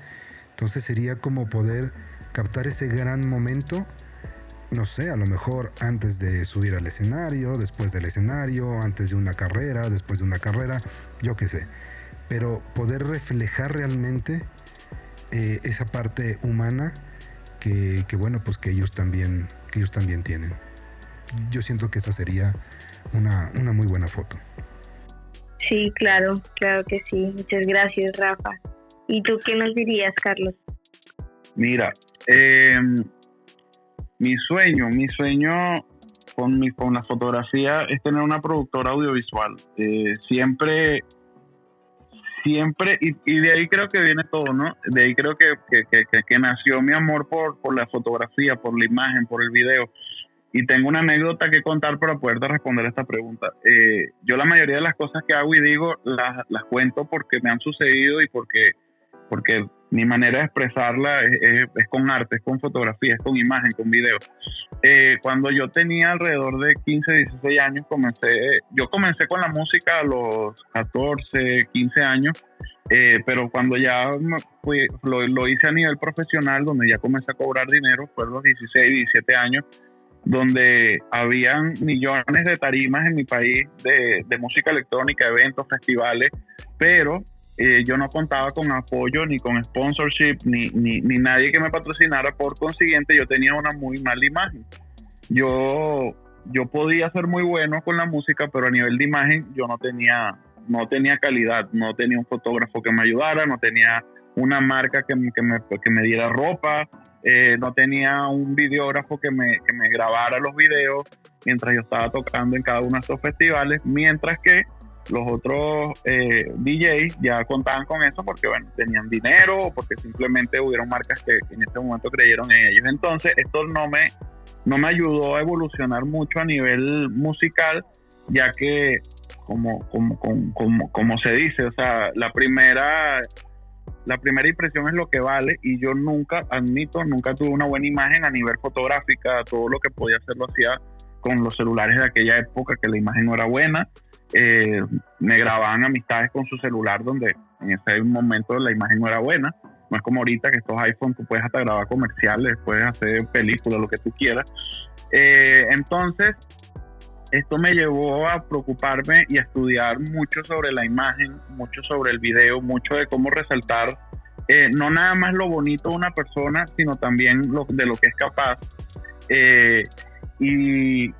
entonces sería como poder captar ese gran momento, no sé, a lo mejor antes de subir al escenario, después del escenario, antes de una carrera, después de una carrera, yo qué sé, pero poder reflejar realmente esa parte humana que, bueno, pues que ellos también, que ellos también tienen. Yo siento que esa sería una, una muy buena foto. Sí, claro, claro que sí. Muchas gracias, Rafa. ¿Y tú qué nos dirías, Carlos? Mira, em, mi sueño, mi sueño con, mi, con la fotografía es tener una productora audiovisual. Eh, siempre siempre, y, de ahí creo que viene todo, ¿no? De ahí creo que, que, nació mi amor por, por la fotografía, por la imagen, por el video. Y tengo una anécdota que contar para poderte responder a esta pregunta. Eh, yo la mayoría de las cosas que hago y digo las, las cuento porque me han sucedido y porque, porque mi manera de expresarla es, con arte, es con fotografía, es con imagen, con video. Eh, cuando yo tenía alrededor de 15, 16 años, comencé, yo comencé con la música a los 14, 15 años, eh, pero cuando ya lo, hice a nivel profesional, donde ya comencé a cobrar dinero, fue a los 16, 17 años, donde habían millones de tarimas en mi país de, de música electrónica, eventos, festivales, pero yo no contaba con apoyo ni con sponsorship ni, ni, ni, nadie que me patrocinara, por consiguiente yo tenía una muy mala imagen. Yo, yo podía ser muy bueno con la música, pero a nivel de imagen yo no tenía, no tenía calidad, no tenía un fotógrafo que me ayudara, no tenía una marca que, que, me, que me, diera ropa, eh, no tenía un videógrafo que me, que me grabara los videos mientras yo estaba tocando en cada uno de estos festivales, mientras que los otros eh, DJs ya contaban con eso porque bueno, tenían dinero o porque simplemente hubieron marcas que, en este momento creyeron en ellos. Entonces, esto no me, no me ayudó a evolucionar mucho a nivel musical, ya que, como, como, como, como, se dice, o sea, la primera, la primera impresión es lo que vale y yo nunca, admito, nunca tuve una buena imagen a nivel fotográfica, todo lo que podía hacer lo hacía con los celulares de aquella época, que la imagen no era buena eh, me grababan amistades con su celular donde en ese momento la imagen no era buena. No es como ahorita que estos iPhones tú puedes hasta grabar comerciales, puedes hacer películas, lo que tú quieras. Eh, entonces, esto me llevó a preocuparme y a estudiar mucho sobre la imagen, mucho sobre el video, mucho de cómo resaltar eh, no nada más lo bonito de una persona, sino también de lo que es capaz. y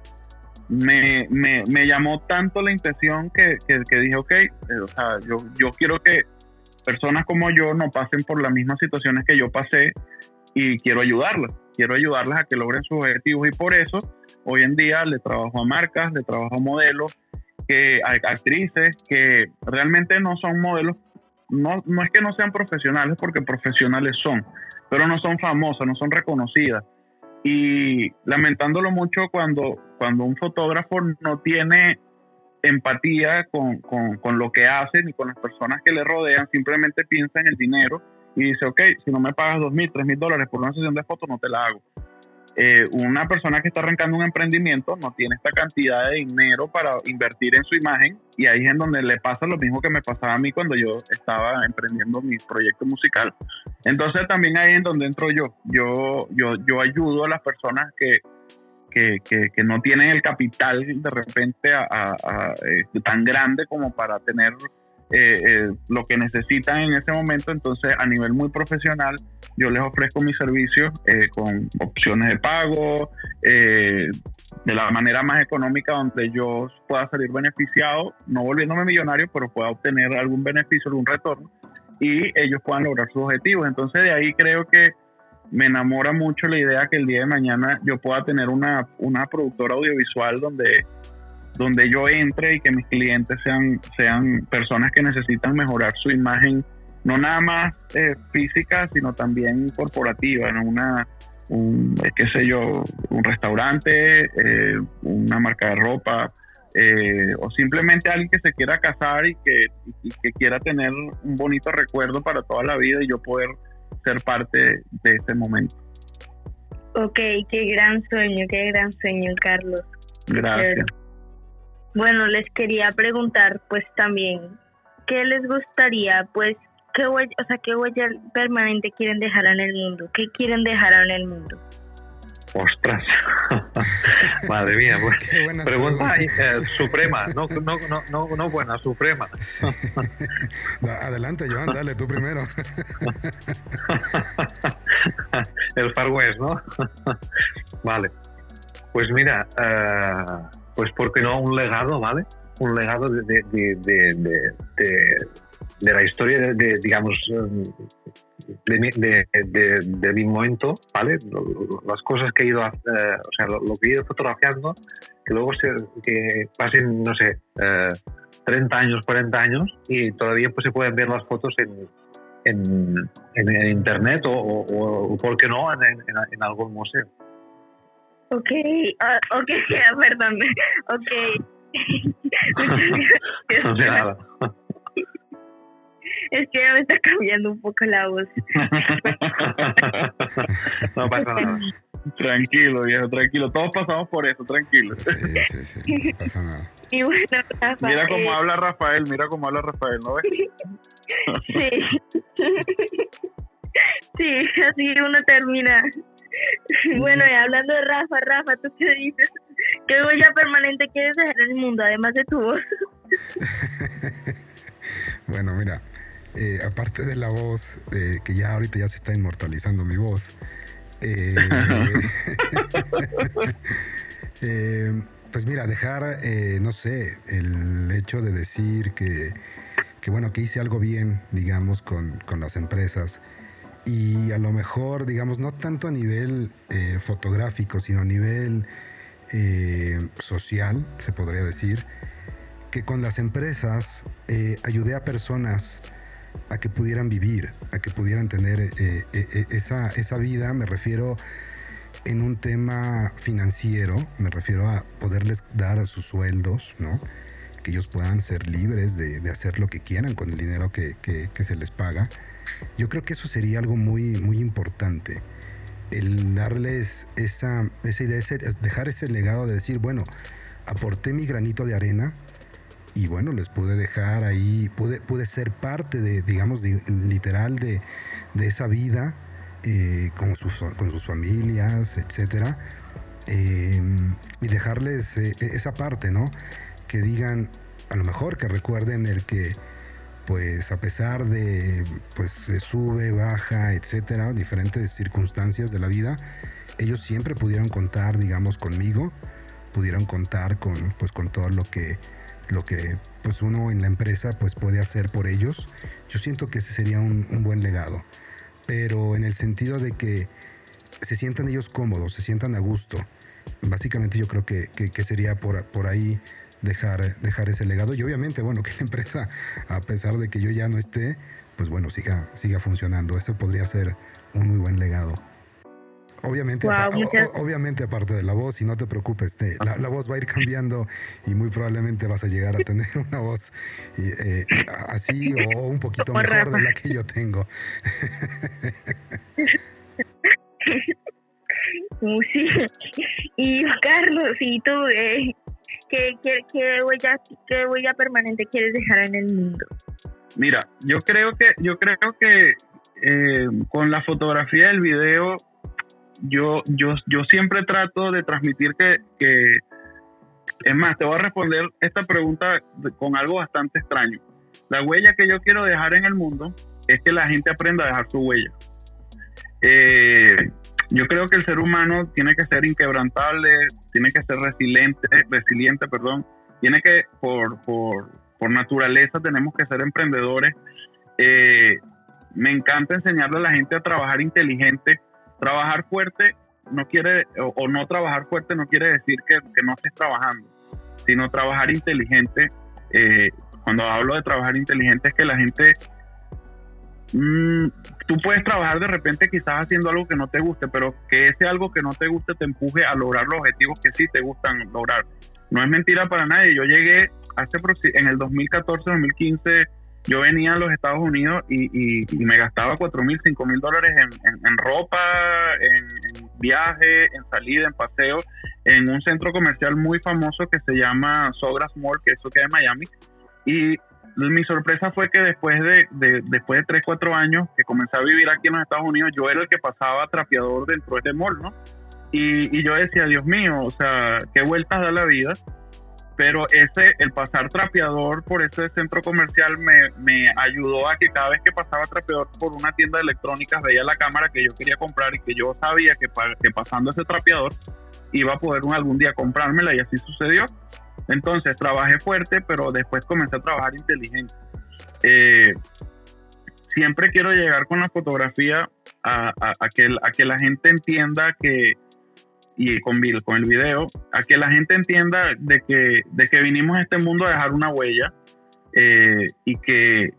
me, me, llamó tanto la intención que, que, dije, ok, eh, o sea, yo, yo quiero que personas como yo no pasen por las mismas situaciones que yo pasé y quiero ayudarlas, quiero ayudarlas a que logren sus objetivos. Y por eso hoy en día le trabajo a marcas, le trabajo a modelos, que, actrices que realmente no son modelos, no, no es que no sean profesionales porque profesionales son, pero no son famosas, no son reconocidas. Y lamentándolo mucho cuando, cuando un fotógrafo no tiene empatía con, con, con, lo que hace ni con las personas que le rodean, simplemente piensa en el dinero y dice, ok, si no me pagas dos mil, tres mil dólares por una sesión de fotos, no te la hago. Eh, una persona que está arrancando un emprendimiento no tiene esta cantidad de dinero para invertir en su imagen y ahí es en donde le pasa lo mismo que me pasaba a mí cuando yo estaba emprendiendo mi proyecto musical. Entonces también ahí es en donde entro yo. Yo, yo, yo ayudo a las personas que, que, no tienen el capital de repente eh, tan grande como para tener eh, eh, lo que necesitan en ese momento. Entonces, a nivel muy profesional, yo les ofrezco mis servicios con opciones de pago, de la manera más económica donde yo pueda salir beneficiado, no volviéndome millonario, pero pueda obtener algún beneficio, algún retorno, y ellos puedan lograr sus objetivos. Entonces, de ahí creo que me enamora mucho la idea que el día de mañana yo pueda tener una, una productora audiovisual donde, donde yo entre y que mis clientes sean, sean personas que necesitan mejorar su imagen, no nada más eh, física, sino también corporativa, ¿no? una, un, eh, qué sé yo, un restaurante, eh, una marca de ropa, o simplemente alguien que se quiera casar y que, y que quiera tener un bonito recuerdo para toda la vida y yo poder ser parte de ese momento. Ok, qué gran sueño, qué gran sueño, Carlos. Gracias. bueno, les quería preguntar, pues también, ¿qué les gustaría, pues, qué huella, o sea, qué huella permanente quieren dejar en el mundo? ¿Qué quieren dejar en el mundo? Ostras, madre mía, pues, pregunta eh, suprema, no, no, no, no, buena, suprema. Adelante, Joan, dale tú primero. El Far West, ¿no? vale, pues mira, uh, pues porque no un legado, ¿vale? Un legado de, de, de, de de la historia de, digamos, de, de, mi momento, ¿vale? Las cosas que he ido, eh, o sea, lo, que he ido fotografiando, que luego se, que pasen, no sé, 30 eh, años, 40 años y todavía pues se pueden ver las fotos en, en, en, internet o, o, ¿por qué no, en, en, algún museo. Ok, uh, ok, perdón, ok. no sé nada. Es que ya me está cambiando un poco la voz. no pasa nada. Tranquilo, viejo, tranquilo. Todos pasamos por eso, tranquilo. Sí, sí, sí, no pasa nada. Y bueno, Rafael. Mira cómo habla Rafael, mira cómo habla Rafael, ¿no ves? sí. sí, así uno termina. Bueno, y hablando de Rafa, Rafa, ¿tú qué dices? ¿Qué huella permanente quieres dejar en el mundo, además de tu voz? bueno, mira, eh, aparte de la voz, que ya ahorita ya se está inmortalizando mi voz, eh, eh, pues mira, dejar, no sé, el hecho de decir que, bueno, que hice algo bien, digamos, con, con, las empresas. Y a lo mejor, digamos, no tanto a nivel fotográfico, sino a nivel social, se podría decir, que con las empresas ayudé a personas a que pudieran vivir, a que pudieran tener eh, eh, eh, esa, esa vida, me refiero en un tema financiero, me refiero a poderles dar sus sueldos, ¿no? Que ellos puedan ser libres de, hacer lo que quieran con el dinero que, se les paga. Yo creo que eso sería algo muy, muy importante. El darles esa, esa idea, dejar ese legado de decir, bueno, aporté mi granito de arena, y bueno, les pude dejar ahí, pude, pude ser parte de, digamos, literal de, esa vida eh, con, sus, con sus familias, etcétera. Em, y dejarles eh, esa parte, ¿no? Que digan, a lo mejor que recuerden el que, pues a pesar de, pues se sube, baja, etcétera, diferentes circunstancias de la vida, ellos siempre pudieron contar, digamos, conmigo, pudieron contar con, pues con todo lo que lo que pues uno en la empresa pues puede hacer por ellos, yo siento que ese sería un, buen legado. Pero en el sentido de que se sientan ellos cómodos, se sientan a gusto. Básicamente yo creo que, sería por, por ahí dejar, dejar ese legado. Y obviamente, bueno, que la empresa, a pesar de que yo ya no esté, pues bueno, siga, siga funcionando. Eso podría ser un muy buen legado. Obviamente, obviamente aparte de la voz, y no te preocupes, la, voz va a ir cambiando y muy probablemente vas a llegar a tener una voz eh, así o un poquito mejor de la que yo tengo. sí. Y Carlos, ¿y tú eh, ¿qué, qué, huella, qué huella permanente quieres dejar en el mundo? Mira, yo creo que, yo creo que eh, con la fotografía y el video yo, yo, yo siempre trato de transmitir que, que, es más, te voy a responder esta pregunta con algo bastante extraño. La huella que yo quiero dejar en el mundo es que la gente aprenda a dejar su huella. Eh, yo creo que el ser humano tiene que ser inquebrantable, tiene que ser resiliente, resiliente, perdón, tiene que, por, por, por naturaleza, tenemos que ser emprendedores. Eh, me encanta enseñarle a la gente a trabajar inteligente. Trabajar fuerte no quiere, o, no trabajar fuerte no quiere decir que, que, no estés trabajando, sino trabajar inteligente. Eh, cuando hablo de trabajar inteligente es que la gente Mm, tú puedes trabajar de repente quizás haciendo algo que no te guste, pero que ese algo que no te guste te empuje a lograr los objetivos que sí te gustan lograr. No es mentira para nadie. Yo llegué hace en el 2014, 2015, yo venía a los Estados Unidos y, me gastaba 4 mil, 5 mil dólares en, ropa, en, viaje, en salida, en paseo, en un centro comercial muy famoso que se llama Sogras Mall, que eso queda en Miami. Y mi sorpresa fue que después de, después de 3, 4 años que comencé a vivir aquí en los Estados Unidos, yo era el que pasaba trapeador dentro de este mall, ¿no? Y, yo decía, Dios mío, o sea, qué vueltas da la vida. Pero ese, el pasar trapeador por ese centro comercial me, me ayudó a que cada vez que pasaba trapeador por una tienda de electrónicas veía la cámara que yo quería comprar y que yo sabía que, que pasando ese trapeador iba a poder algún día comprármela y así sucedió. Entonces trabajé fuerte, pero después comencé a trabajar inteligente. Eh, siempre quiero llegar con la fotografía a, que, a que la gente entienda que, y con, con el video, a que la gente entienda de que, de que vinimos a este mundo a dejar una huella eh, y que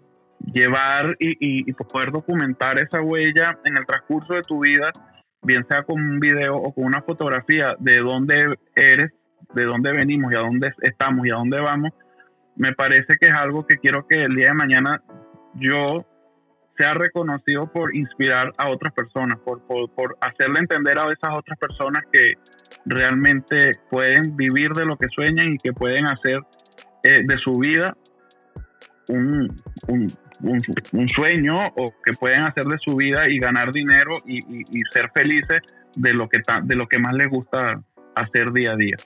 llevar y, y, poder documentar esa huella en el transcurso de tu vida, bien sea con un video o con una fotografía de dónde eres de dónde venimos y a dónde estamos y a dónde vamos, me parece que es algo que quiero que el día de mañana yo sea reconocido por inspirar a otras personas, por, por, hacerle entender a esas otras personas que realmente pueden vivir de lo que sueñan y que pueden hacer eh, de su vida un, un, sueño o que pueden hacer de su vida y ganar dinero y, y ser felices de lo, que de lo que más les gusta hacer día a día.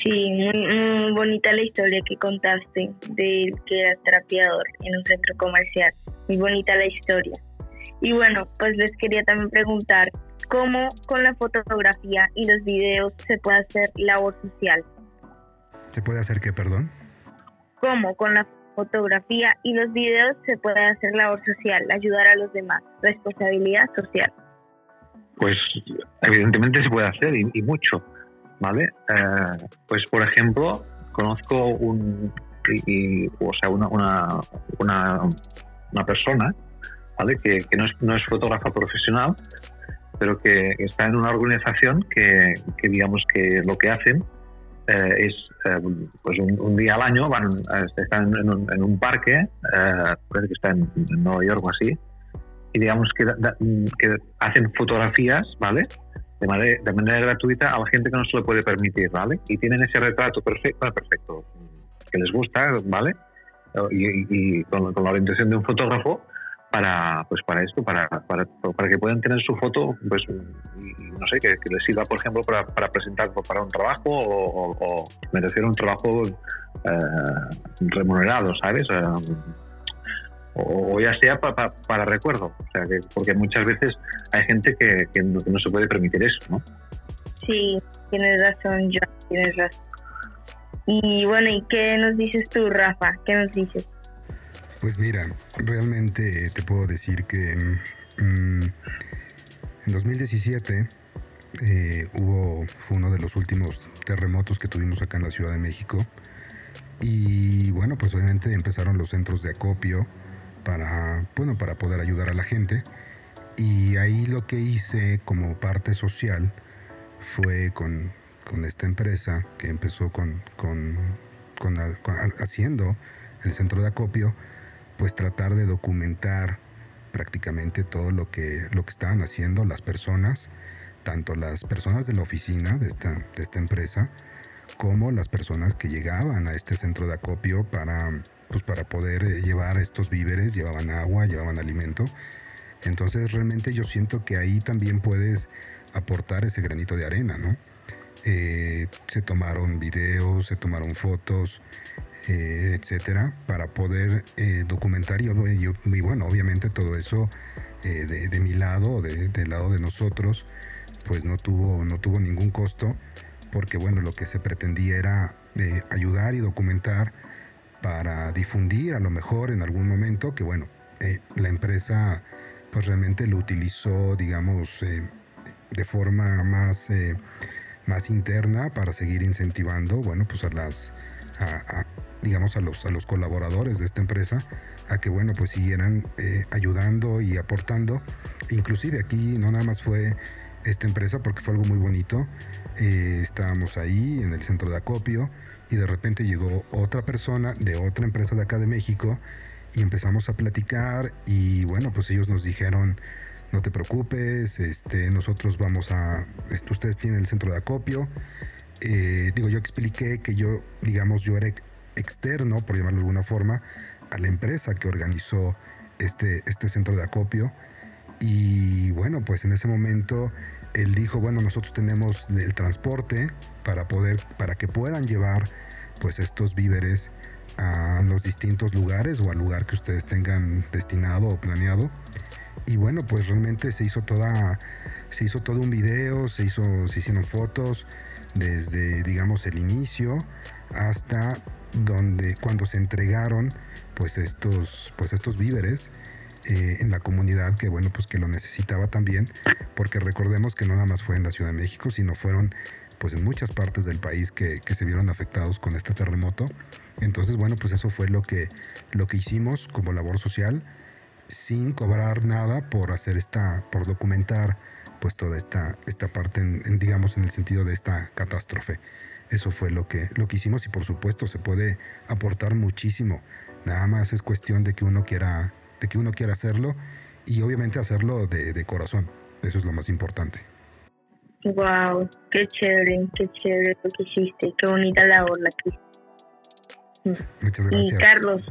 Sí, muy, bonita la historia que contaste del que era trapeador en un centro comercial. Muy bonita la historia. Y bueno, pues les quería también preguntar cómo con la fotografía y los videos se puede hacer labor social. ¿Se puede hacer qué, perdón? ¿Cómo con la fotografía y los videos se puede hacer labor social, ayudar a los demás, responsabilidad social? Pues evidentemente se puede hacer y mucho. ¿Vale? Eh, pues, por ejemplo, conozco un, o sea, una, una, una, persona, ¿vale? Que, que no, es, no, es, fotógrafa profesional, pero que está en una organización que, que digamos que lo que hacen eh, es eh, pues un, día al año van están en un, en un parque parece que está en, Nueva York o así y digamos que, que hacen fotografías vale de manera, de manera gratuita a la gente que no se lo puede permitir, ¿vale? Y tienen ese retrato perfecto, perfecto que les gusta, ¿vale? Y, con, la orientación de un fotógrafo para pues para esto, para, para, para que puedan tener su foto, pues no sé, que, les sirva, por ejemplo, para, para presentar para un trabajo o, o, un trabajo eh, remunerado, ¿sabes? Eh, o, ya sea para recuerdo, o sea, que, porque muchas veces hay gente que, que, no, se puede permitir eso, ¿no? Sí, tienes razón, John, tienes razón. Y bueno, ¿y qué nos dices tú, Rafa? ¿Qué nos dices? Pues mira, realmente te puedo decir que mm, en 2017 eh, hubo, fue uno de los últimos terremotos que tuvimos acá en la Ciudad de México. Y bueno, pues obviamente empezaron los centros de acopio para, bueno, para poder ayudar a la gente. Y ahí lo que hice como parte social fue con, con esta empresa que empezó con, con, haciendo el centro de acopio, pues tratar de documentar prácticamente todo lo que, lo que estaban haciendo las personas, tanto las personas de la oficina de esta, de esta empresa, como las personas que llegaban a este centro de acopio para pues para poder eh, llevar estos víveres, llevaban agua, llevaban alimento. Entonces realmente yo siento que ahí también puedes aportar ese granito de arena, ¿no? Eh, se tomaron videos, se tomaron fotos, eh, etcétera, para poder documentar y, bueno, obviamente todo eso de, mi lado, de, del lado de nosotros, pues no tuvo, no tuvo ningún costo, porque bueno, lo que se pretendía era ayudar y documentar para difundir a lo mejor en algún momento que bueno, la empresa pues realmente lo utilizó, digamos, de forma más más interna para seguir incentivando, bueno, pues a las, digamos, a los, a los colaboradores de esta empresa a que, bueno, pues siguieran eh, ayudando y aportando. Inclusive aquí no nada más fue esta empresa porque fue algo muy bonito. Eh, estábamos ahí en el centro de acopio y de repente llegó otra persona de otra empresa de acá de México y empezamos a platicar y bueno, pues ellos nos dijeron, no te preocupes, este, nosotros vamos a, ustedes tienen el centro de acopio. Eh, digo, yo expliqué que yo, digamos, yo era externo, por llamarlo de alguna forma, a la empresa que organizó este, este centro de acopio. Y bueno, pues en ese momento él dijo, bueno, nosotros tenemos el transporte para poder, para que puedan llevar pues estos víveres a los distintos lugares o al lugar que ustedes tengan destinado o planeado. Y bueno, pues realmente se hizo toda, se hizo todo un video, se hizo, se hicieron fotos desde, digamos, el inicio hasta donde cuando se entregaron pues estos, pues estos víveres eh, en la comunidad que bueno pues que lo necesitaba también porque recordemos que no nada más fue en la Ciudad de México sino fueron pues en muchas partes del país que, que, se vieron afectados con este terremoto entonces bueno pues eso fue lo que lo que hicimos como labor social sin cobrar nada por hacer esta, por documentar pues toda esta, esta parte, en, digamos, en el sentido de esta catástrofe. Eso fue lo que, lo que hicimos y por supuesto se puede aportar muchísimo. Nada más es cuestión de que uno quiera, de que uno quiera hacerlo y obviamente hacerlo de, de corazón. Eso es lo más importante. Wow, qué chévere, qué chévere lo que hiciste, qué bonita labor la que Muchas gracias. Y Carlos,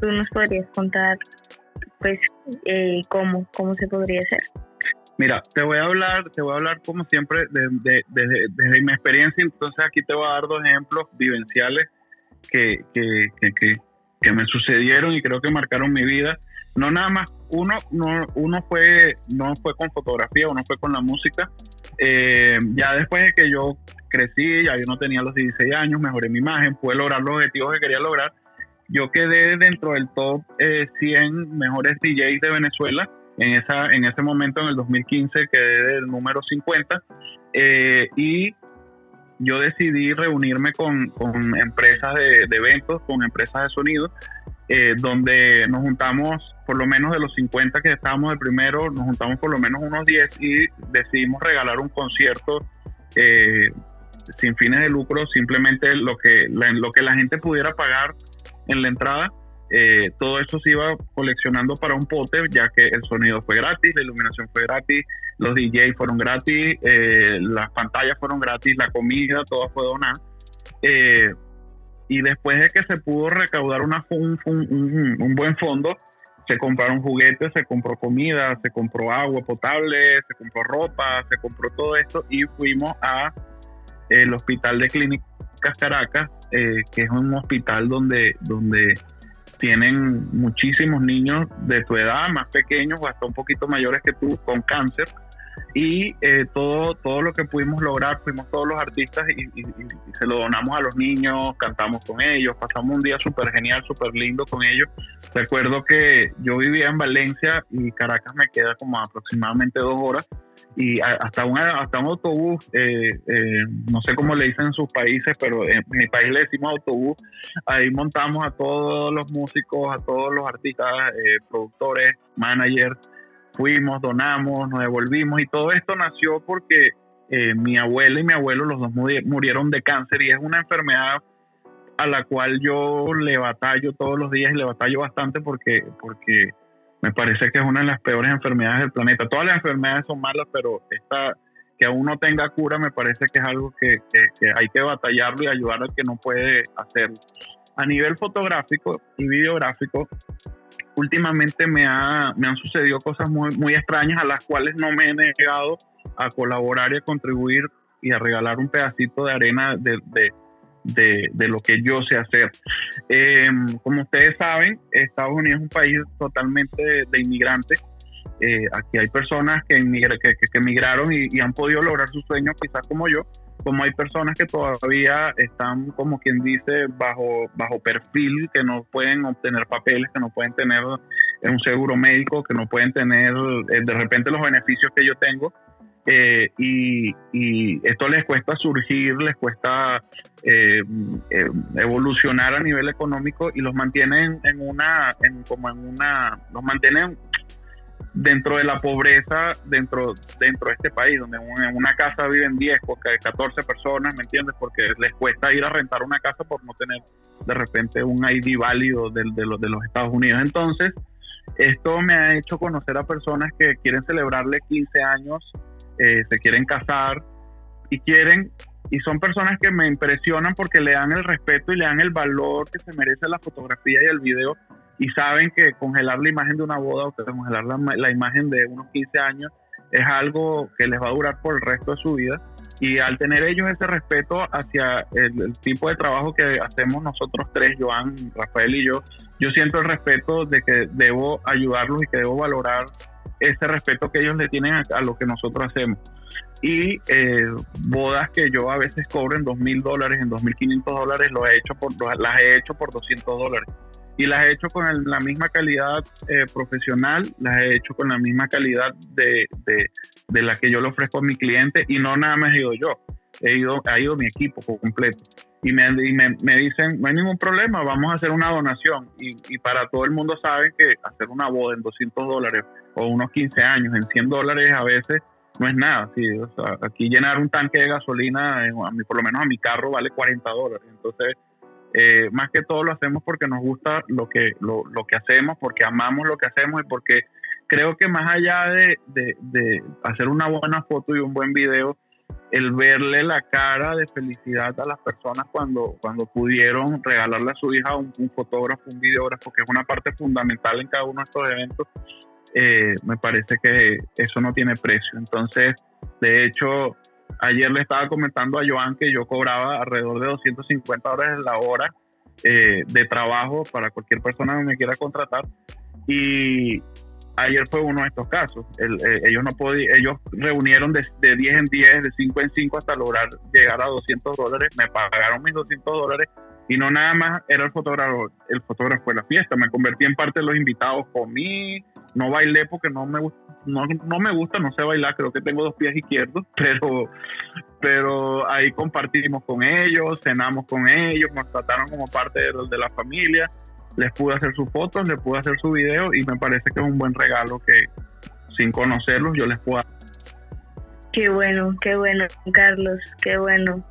tú nos podrías contar pues, eh, ¿cómo, ¿cómo se podría hacer? Mira, te voy a hablar, te voy a hablar como siempre de, desde mi experiencia, entonces aquí te voy a dar dos ejemplos vivenciales que, que, que, que, me sucedieron y creo que marcaron mi vida. No nada más, uno, no, uno fue, no fue con fotografía, uno fue con la música. Eh, ya después de que yo crecí, ya yo no tenía los 16 años, mejoré mi imagen, pude lograr los objetivos que quería lograr yo quedé dentro del top 100 eh, mejores DJs de Venezuela. En, esa, en ese momento, en el 2015, quedé del número 50. Eh, y yo decidí reunirme con, empresas de, eventos, con empresas de sonido, eh, donde nos juntamos, por lo menos de los 50 que estábamos de primero, nos juntamos por lo menos unos 10 y decidimos regalar un concierto sin fines de lucro, simplemente lo que, lo que la gente pudiera pagar en la entrada. Eh, todo eso se iba coleccionando para un pote, ya que el sonido fue gratis, la iluminación fue gratis, los DJs fueron gratis, eh, las pantallas fueron gratis, la comida, todo fue donada. Eh, y después de que se pudo recaudar un, buen fondo, se compraron juguetes, se compró comida, se compró agua potable, se compró ropa, se compró todo esto y fuimos a el hospital de clínica Caracas, eh, que es un hospital donde, donde tienen muchísimos niños de tu edad, más pequeños o hasta un poquito mayores que tú, con cáncer. Y eh, todo, todo lo que pudimos lograr, fuimos todos los artistas y, se lo donamos a los niños, cantamos con ellos, pasamos un día súper genial, súper lindo con ellos. Recuerdo que yo vivía en Valencia y Caracas me queda como aproximadamente dos horas y hasta un, hasta un autobús, eh, eh, no sé cómo le dicen en sus países, pero en mi país le decimos autobús, ahí montamos a todos los músicos, a todos los artistas, productores, managers, fuimos, donamos, nos devolvimos y todo esto nació porque mi abuela y mi abuelo, los dos murieron de cáncer y es una enfermedad a la cual yo le batallo todos los días y le batallo bastante porque, porque me parece que es una de las peores enfermedades del planeta. Todas las enfermedades son malas, pero esta que aún no tenga cura me parece que es algo que, hay que batallarlo y ayudar al que no puede hacerlo. A nivel fotográfico y videográfico, últimamente me, ha, me han sucedido cosas muy, muy extrañas a las cuales no me he negado a colaborar y a contribuir y a regalar un pedacito de arena de, de, de, lo que yo sé hacer. Em, como ustedes saben, Estados Unidos es un país totalmente de, inmigrantes. Eh, aquí hay personas que, que, que, emigraron y, y, han podido lograr sus sueños, quizás como yo, como hay personas que todavía están, como quien dice, bajo, bajo perfil, que no pueden obtener papeles, que no pueden tener un seguro médico, que no pueden tener eh, de repente los beneficios que yo tengo. Eh, y, esto les cuesta surgir, les cuesta eh, evolucionar a nivel económico y los mantienen en una, en, como en una, los mantienen dentro de la pobreza dentro, dentro de este país, donde en una casa viven 10 o 14 personas, ¿me entiendes? Porque les cuesta ir a rentar una casa por no tener de repente un ID válido de, de, los, de los Estados Unidos. Entonces, esto me ha hecho conocer a personas que quieren celebrarle 15 años, eh, se quieren casar y quieren, y son personas que me impresionan porque le dan el respeto y le dan el valor que se merece la fotografía y el video y saben que congelar la imagen de una boda o congelar la, imagen de unos 15 años es algo que les va a durar por el resto de su vida. Y al tener ellos ese respeto hacia el, tipo de trabajo que hacemos nosotros tres, Joan, Rafael y yo, yo siento el respeto de que debo ayudarlos y que debo valorar ese respeto que ellos le tienen a, lo que nosotros hacemos. Y eh, bodas que yo a veces cobro en dos mil dólares, en dos mil quinientos dólares, las he hecho por 200 dólares y las he hecho con la misma calidad eh, profesional, las he hecho con la misma calidad de, de, la que yo le ofrezco a mi cliente y no nada más he ido yo, he ido, ha ido mi equipo completo. Y, me, me, dicen, no hay ningún problema, vamos a hacer una donación. Y, y para todo el mundo saben que hacer una boda en 200 dólares o unos 15 años en 100 dólares a veces no es nada. Sí, aquí llenar un tanque de gasolina, a mí, por lo menos a mi carro, vale 40 dólares. Entonces, eh, más que todo lo hacemos porque nos gusta lo que, lo, que hacemos, porque amamos lo que hacemos y porque creo que más allá de, hacer una buena foto y un buen video, el verle la cara de felicidad a las personas cuando, cuando pudieron regalarle a su hija un, fotógrafo, un videógrafo, que es una parte fundamental en cada uno de estos eventos, eh, me parece que eso no tiene precio. Entonces, de hecho, Ayer le estaba comentando a Joan que yo cobraba alrededor de 250 dólares la hora eh, de trabajo para cualquier persona que me quiera contratar. Y ayer fue uno de estos casos. Eh, ellos no podían, ellos reunieron de, 10 en 10, de 5 en 5 hasta lograr llegar a 200 dólares. Me pagaron mis 200 dólares y no nada más era el fotógrafo, el fotógrafo de la fiesta. Me convertí en parte de los invitados. Comí, no bailé porque no me no, no me gusta, no sé bailar, creo que tengo dos pies izquierdos, pero, pero ahí compartimos con ellos, cenamos con ellos, nos trataron como parte de, de la familia, les pude hacer sus fotos, les pude hacer su video y me parece que es un buen regalo que sin conocerlos yo les puedo Qué bueno, qué bueno, Carlos, qué bueno.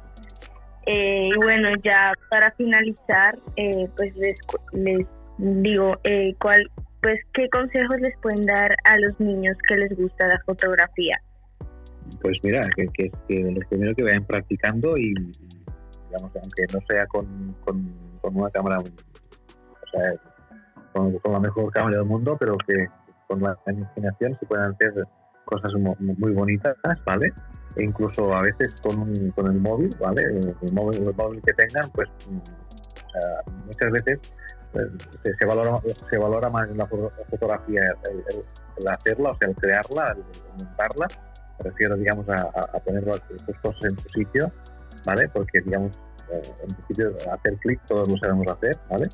Eh, y bueno, ya para finalizar, eh, pues les, les digo, eh, ¿cuál, pues, ¿qué consejos les pueden dar a los niños que les gusta la fotografía? Pues mira, que, que, que que vayan practicando y, digamos, aunque no sea con, con, una cámara, o sea, con, la mejor cámara del mundo, pero que con la imaginación se puedan hacer cosas muy, bonitas, ¿vale? E incluso a veces con, con el móvil, ¿vale? El móvil, que tengan, pues mm, muchas veces se, valora, se valora más en la fotografía el, hacerla, o sea, el crearla, el, montarla. Me refiero, digamos, a, poner las cosas en su sitio, ¿vale? Porque, digamos, eh, en principio, hacer clic todos lo sabemos hacer, ¿vale?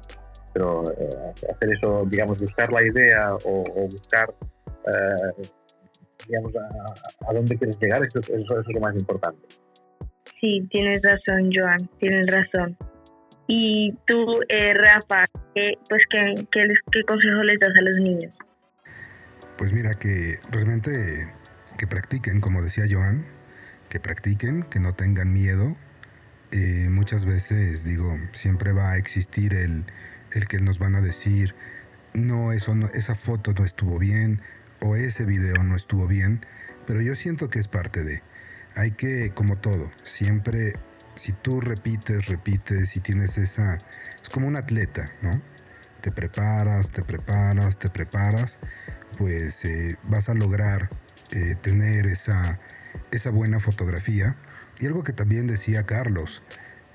Pero eh, hacer eso, digamos, buscar la idea o, buscar, eh, digamos, a, dónde quieres llegar, eso es lo más importante. Sí, tienes razón, Joan, tienes razón. Y tú, eh, Rafa, ¿qué, pues, ¿qué, qué, consejo les das a los niños? Pues mira, que realmente que practiquen, como decía Joan, que practiquen, que no tengan miedo. Eh, muchas veces, digo, siempre va a existir el, el que nos van a decir, no, eso no, esa foto no estuvo bien o ese video no estuvo bien, pero yo siento que es parte de. Hay que, como todo, siempre si tú repites, repites y tienes esa... Es como un atleta, ¿no? Te preparas, te preparas, te preparas, pues eh, vas a lograr eh, tener esa, esa buena fotografía. Y algo que también decía Carlos,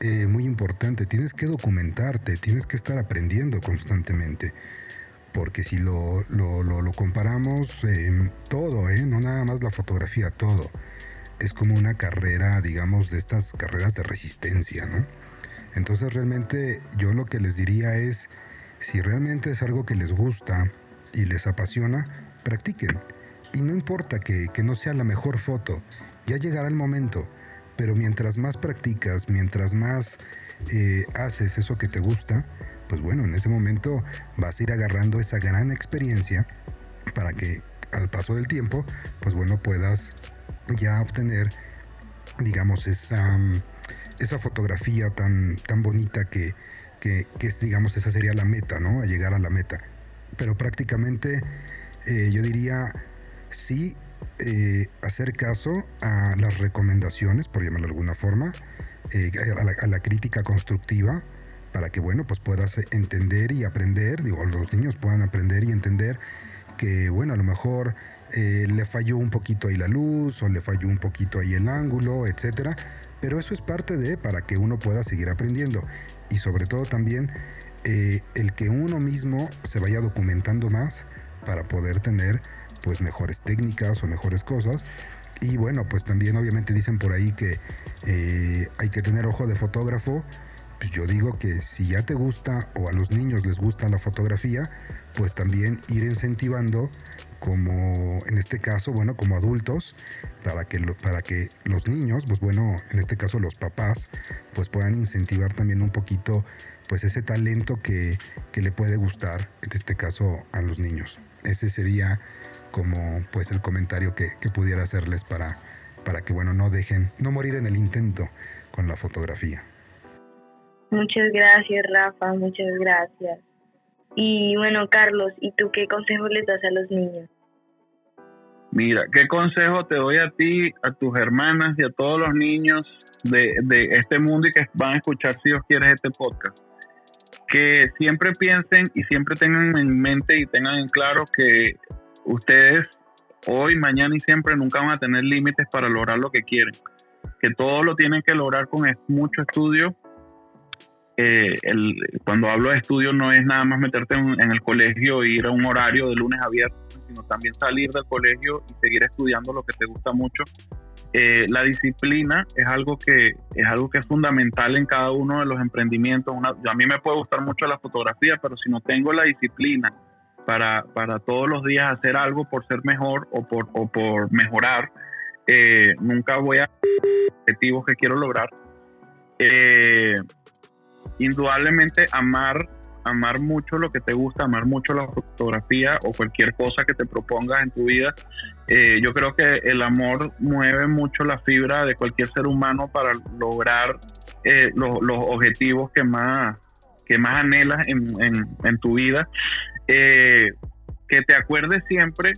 eh, muy importante, tienes que documentarte, tienes que estar aprendiendo constantemente. Porque si lo, lo, comparamos, eh, todo, ¿eh? no nada más la fotografía, todo, es como una carrera, digamos, de estas carreras de resistencia, ¿no? Entonces realmente yo lo que les diría es, si realmente es algo que les gusta y les apasiona, practiquen. Y no importa que, que no sea la mejor foto, ya llegará el momento pero mientras más practicas, mientras más eh, haces eso que te gusta, pues bueno, en ese momento vas a ir agarrando esa gran experiencia para que al paso del tiempo, pues bueno, puedas ya obtener, digamos, esa, esa fotografía tan, tan bonita que, que, es, digamos, esa sería la meta, ¿no? A llegar a la meta. Pero prácticamente eh, yo diría, sí, eh, hacer caso a las recomendaciones, por llamarlo de alguna forma, eh, a, la, crítica constructiva, para que, bueno, pues puedas entender y aprender, digo, los niños puedan aprender y entender que, bueno, a lo mejor eh, le falló un poquito ahí la luz o le falló un poquito ahí el ángulo, etcétera, pero eso es parte de para que uno pueda seguir aprendiendo y sobre todo también el que uno mismo se vaya documentando más para poder tener pues mejores técnicas o mejores cosas. Y bueno, pues también obviamente dicen por ahí que eh, hay que tener ojo de fotógrafo. Pues yo digo que si ya te gusta o a los niños les gusta la fotografía, pues también ir incentivando como en este caso, bueno, como adultos, para que, para que los niños, pues bueno, en este caso los papás, pues puedan incentivar también un poquito pues ese talento que, que le puede gustar, en este caso a los niños. Ese sería como pues el comentario que, pudiera hacerles para, para que bueno no dejen, no morir en el intento con la fotografía. Muchas gracias Rafa, muchas gracias. Y bueno Carlos, ¿y tú qué consejo les das a los niños? Mira, ¿qué consejo te doy a ti, a tus hermanas y a todos los niños de, de este mundo y que van a escuchar si Dios quiere este podcast? Que siempre piensen y siempre tengan en mente y tengan en claro que ustedes hoy, mañana y siempre nunca van a tener límites para lograr lo que quieren. Que todo lo tienen que lograr con mucho estudio. Eh, cuando hablo de estudio no es nada más meterte en, el colegio e ir a un horario de lunes a viernes, sino también salir del colegio y seguir estudiando lo que te gusta mucho. Eh, la disciplina es algo que es algo que es fundamental en cada uno de los emprendimientos. a mí me puede gustar mucho la fotografía, pero si no tengo la disciplina para, para todos los días hacer algo por ser mejor o por, o por mejorar. Eh, nunca voy a objetivos que quiero lograr. Eh, indudablemente amar, amar mucho lo que te gusta, amar mucho la fotografía o cualquier cosa que te propongas en tu vida. Eh, yo creo que el amor mueve mucho la fibra de cualquier ser humano para lograr los, los, objetivos que más, que más anhelas en, tu vida. Eh, que te acuerdes siempre,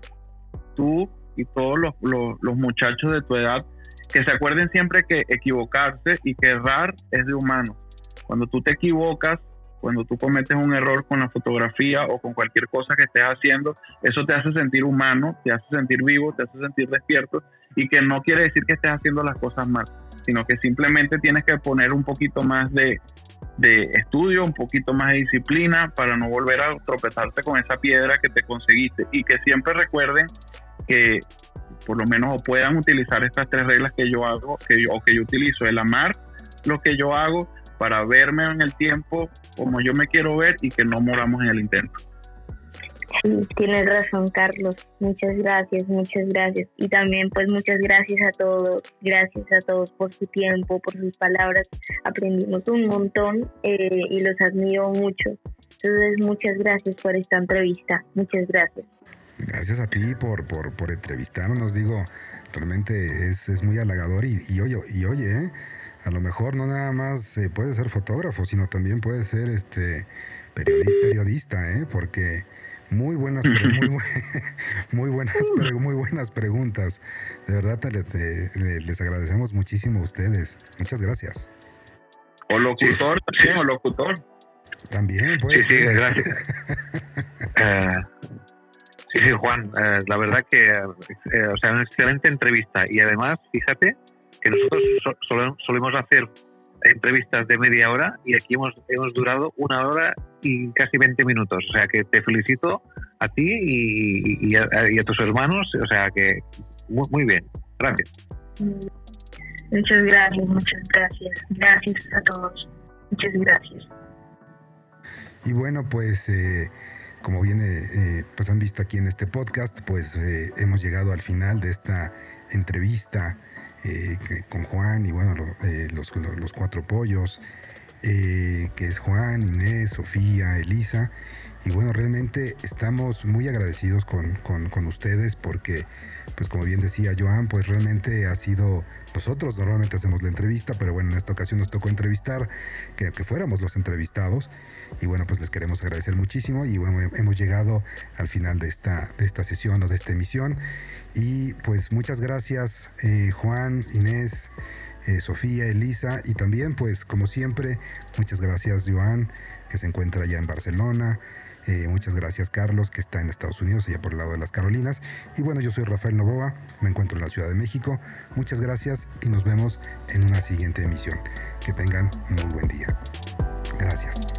tú y todos los, los, muchachos de tu edad, que se acuerden siempre que equivocarse y que errar es de humano. Cuando tú te equivocas, cuando tú cometes un error con la fotografía o con cualquier cosa que estés haciendo, eso te hace sentir humano, te hace sentir vivo, te hace sentir despierto y que no quiere decir que estés haciendo las cosas mal, sino que simplemente tienes que poner un poquito más de, de estudio, un poquito más de disciplina para no volver a tropezarte con esa piedra que te conseguiste. Y que siempre recuerden que por lo menos puedan utilizar estas tres reglas que yo hago que yo, o que yo utilizo, el amar lo que yo hago para verme en el tiempo como yo me quiero ver y que no moramos en el intento. Sí, tienes razón, Carlos. Muchas gracias, muchas gracias. Y también, pues, muchas gracias a todos. Gracias a todos por su tiempo, por sus palabras. Aprendimos un montón eh, y los admiro mucho. Entonces, muchas gracias por esta entrevista. Muchas gracias. Gracias a ti por, por, por entrevistarnos. Digo, realmente es, es muy halagador y, y, oye, y oye, ¿eh? A lo mejor no nada más eh, puede ser fotógrafo, sino también puede ser este periodista, ¿eh? porque muy buenas, muy, muy, buenas, muy buenas preguntas. De verdad, les agradecemos muchísimo a ustedes. Muchas gracias. O locutor, sí, o locutor. También, pues. Sí, sí, gracias. Eh, Sí, sí, Juan, eh, la verdad que, eh, o sea, una excelente entrevista y además, fíjate que nosotros solemos hacer entrevistas de media hora y aquí hemos, hemos durado una hora y casi 20 minutos. O sea que te felicito a ti y, a, tus hermanos. O sea que muy, muy bien. Gracias. Muchas gracias, muchas gracias. Gracias a todos. Muchas gracias. Y bueno, pues eh, como bien eh, pues han visto aquí en este podcast, pues eh, hemos llegado al final de esta entrevista con Juan y bueno, los, los, cuatro pollos, que es Juan, Inés, Sofía, Elisa. Y bueno, realmente estamos muy agradecidos con, con, con ustedes porque pues como bien decía Joan, pues realmente ha sido, nosotros normalmente hacemos la entrevista, pero bueno, en esta ocasión nos tocó entrevistar, que, que fuéramos los entrevistados. Y bueno, pues les queremos agradecer muchísimo y bueno, hemos llegado al final de esta, de esta sesión o de esta emisión. Y pues muchas gracias eh, Juan, Inés, eh, Sofía, Elisa y también pues como siempre, muchas gracias Joan, que se encuentra ya en Barcelona. Eh, muchas gracias Carlos, que está en Estados Unidos, allá por el lado de las Carolinas. Y bueno, yo soy Rafael Novoa, me encuentro en la Ciudad de México. Muchas gracias y nos vemos en una siguiente emisión. Que tengan muy buen día. Gracias.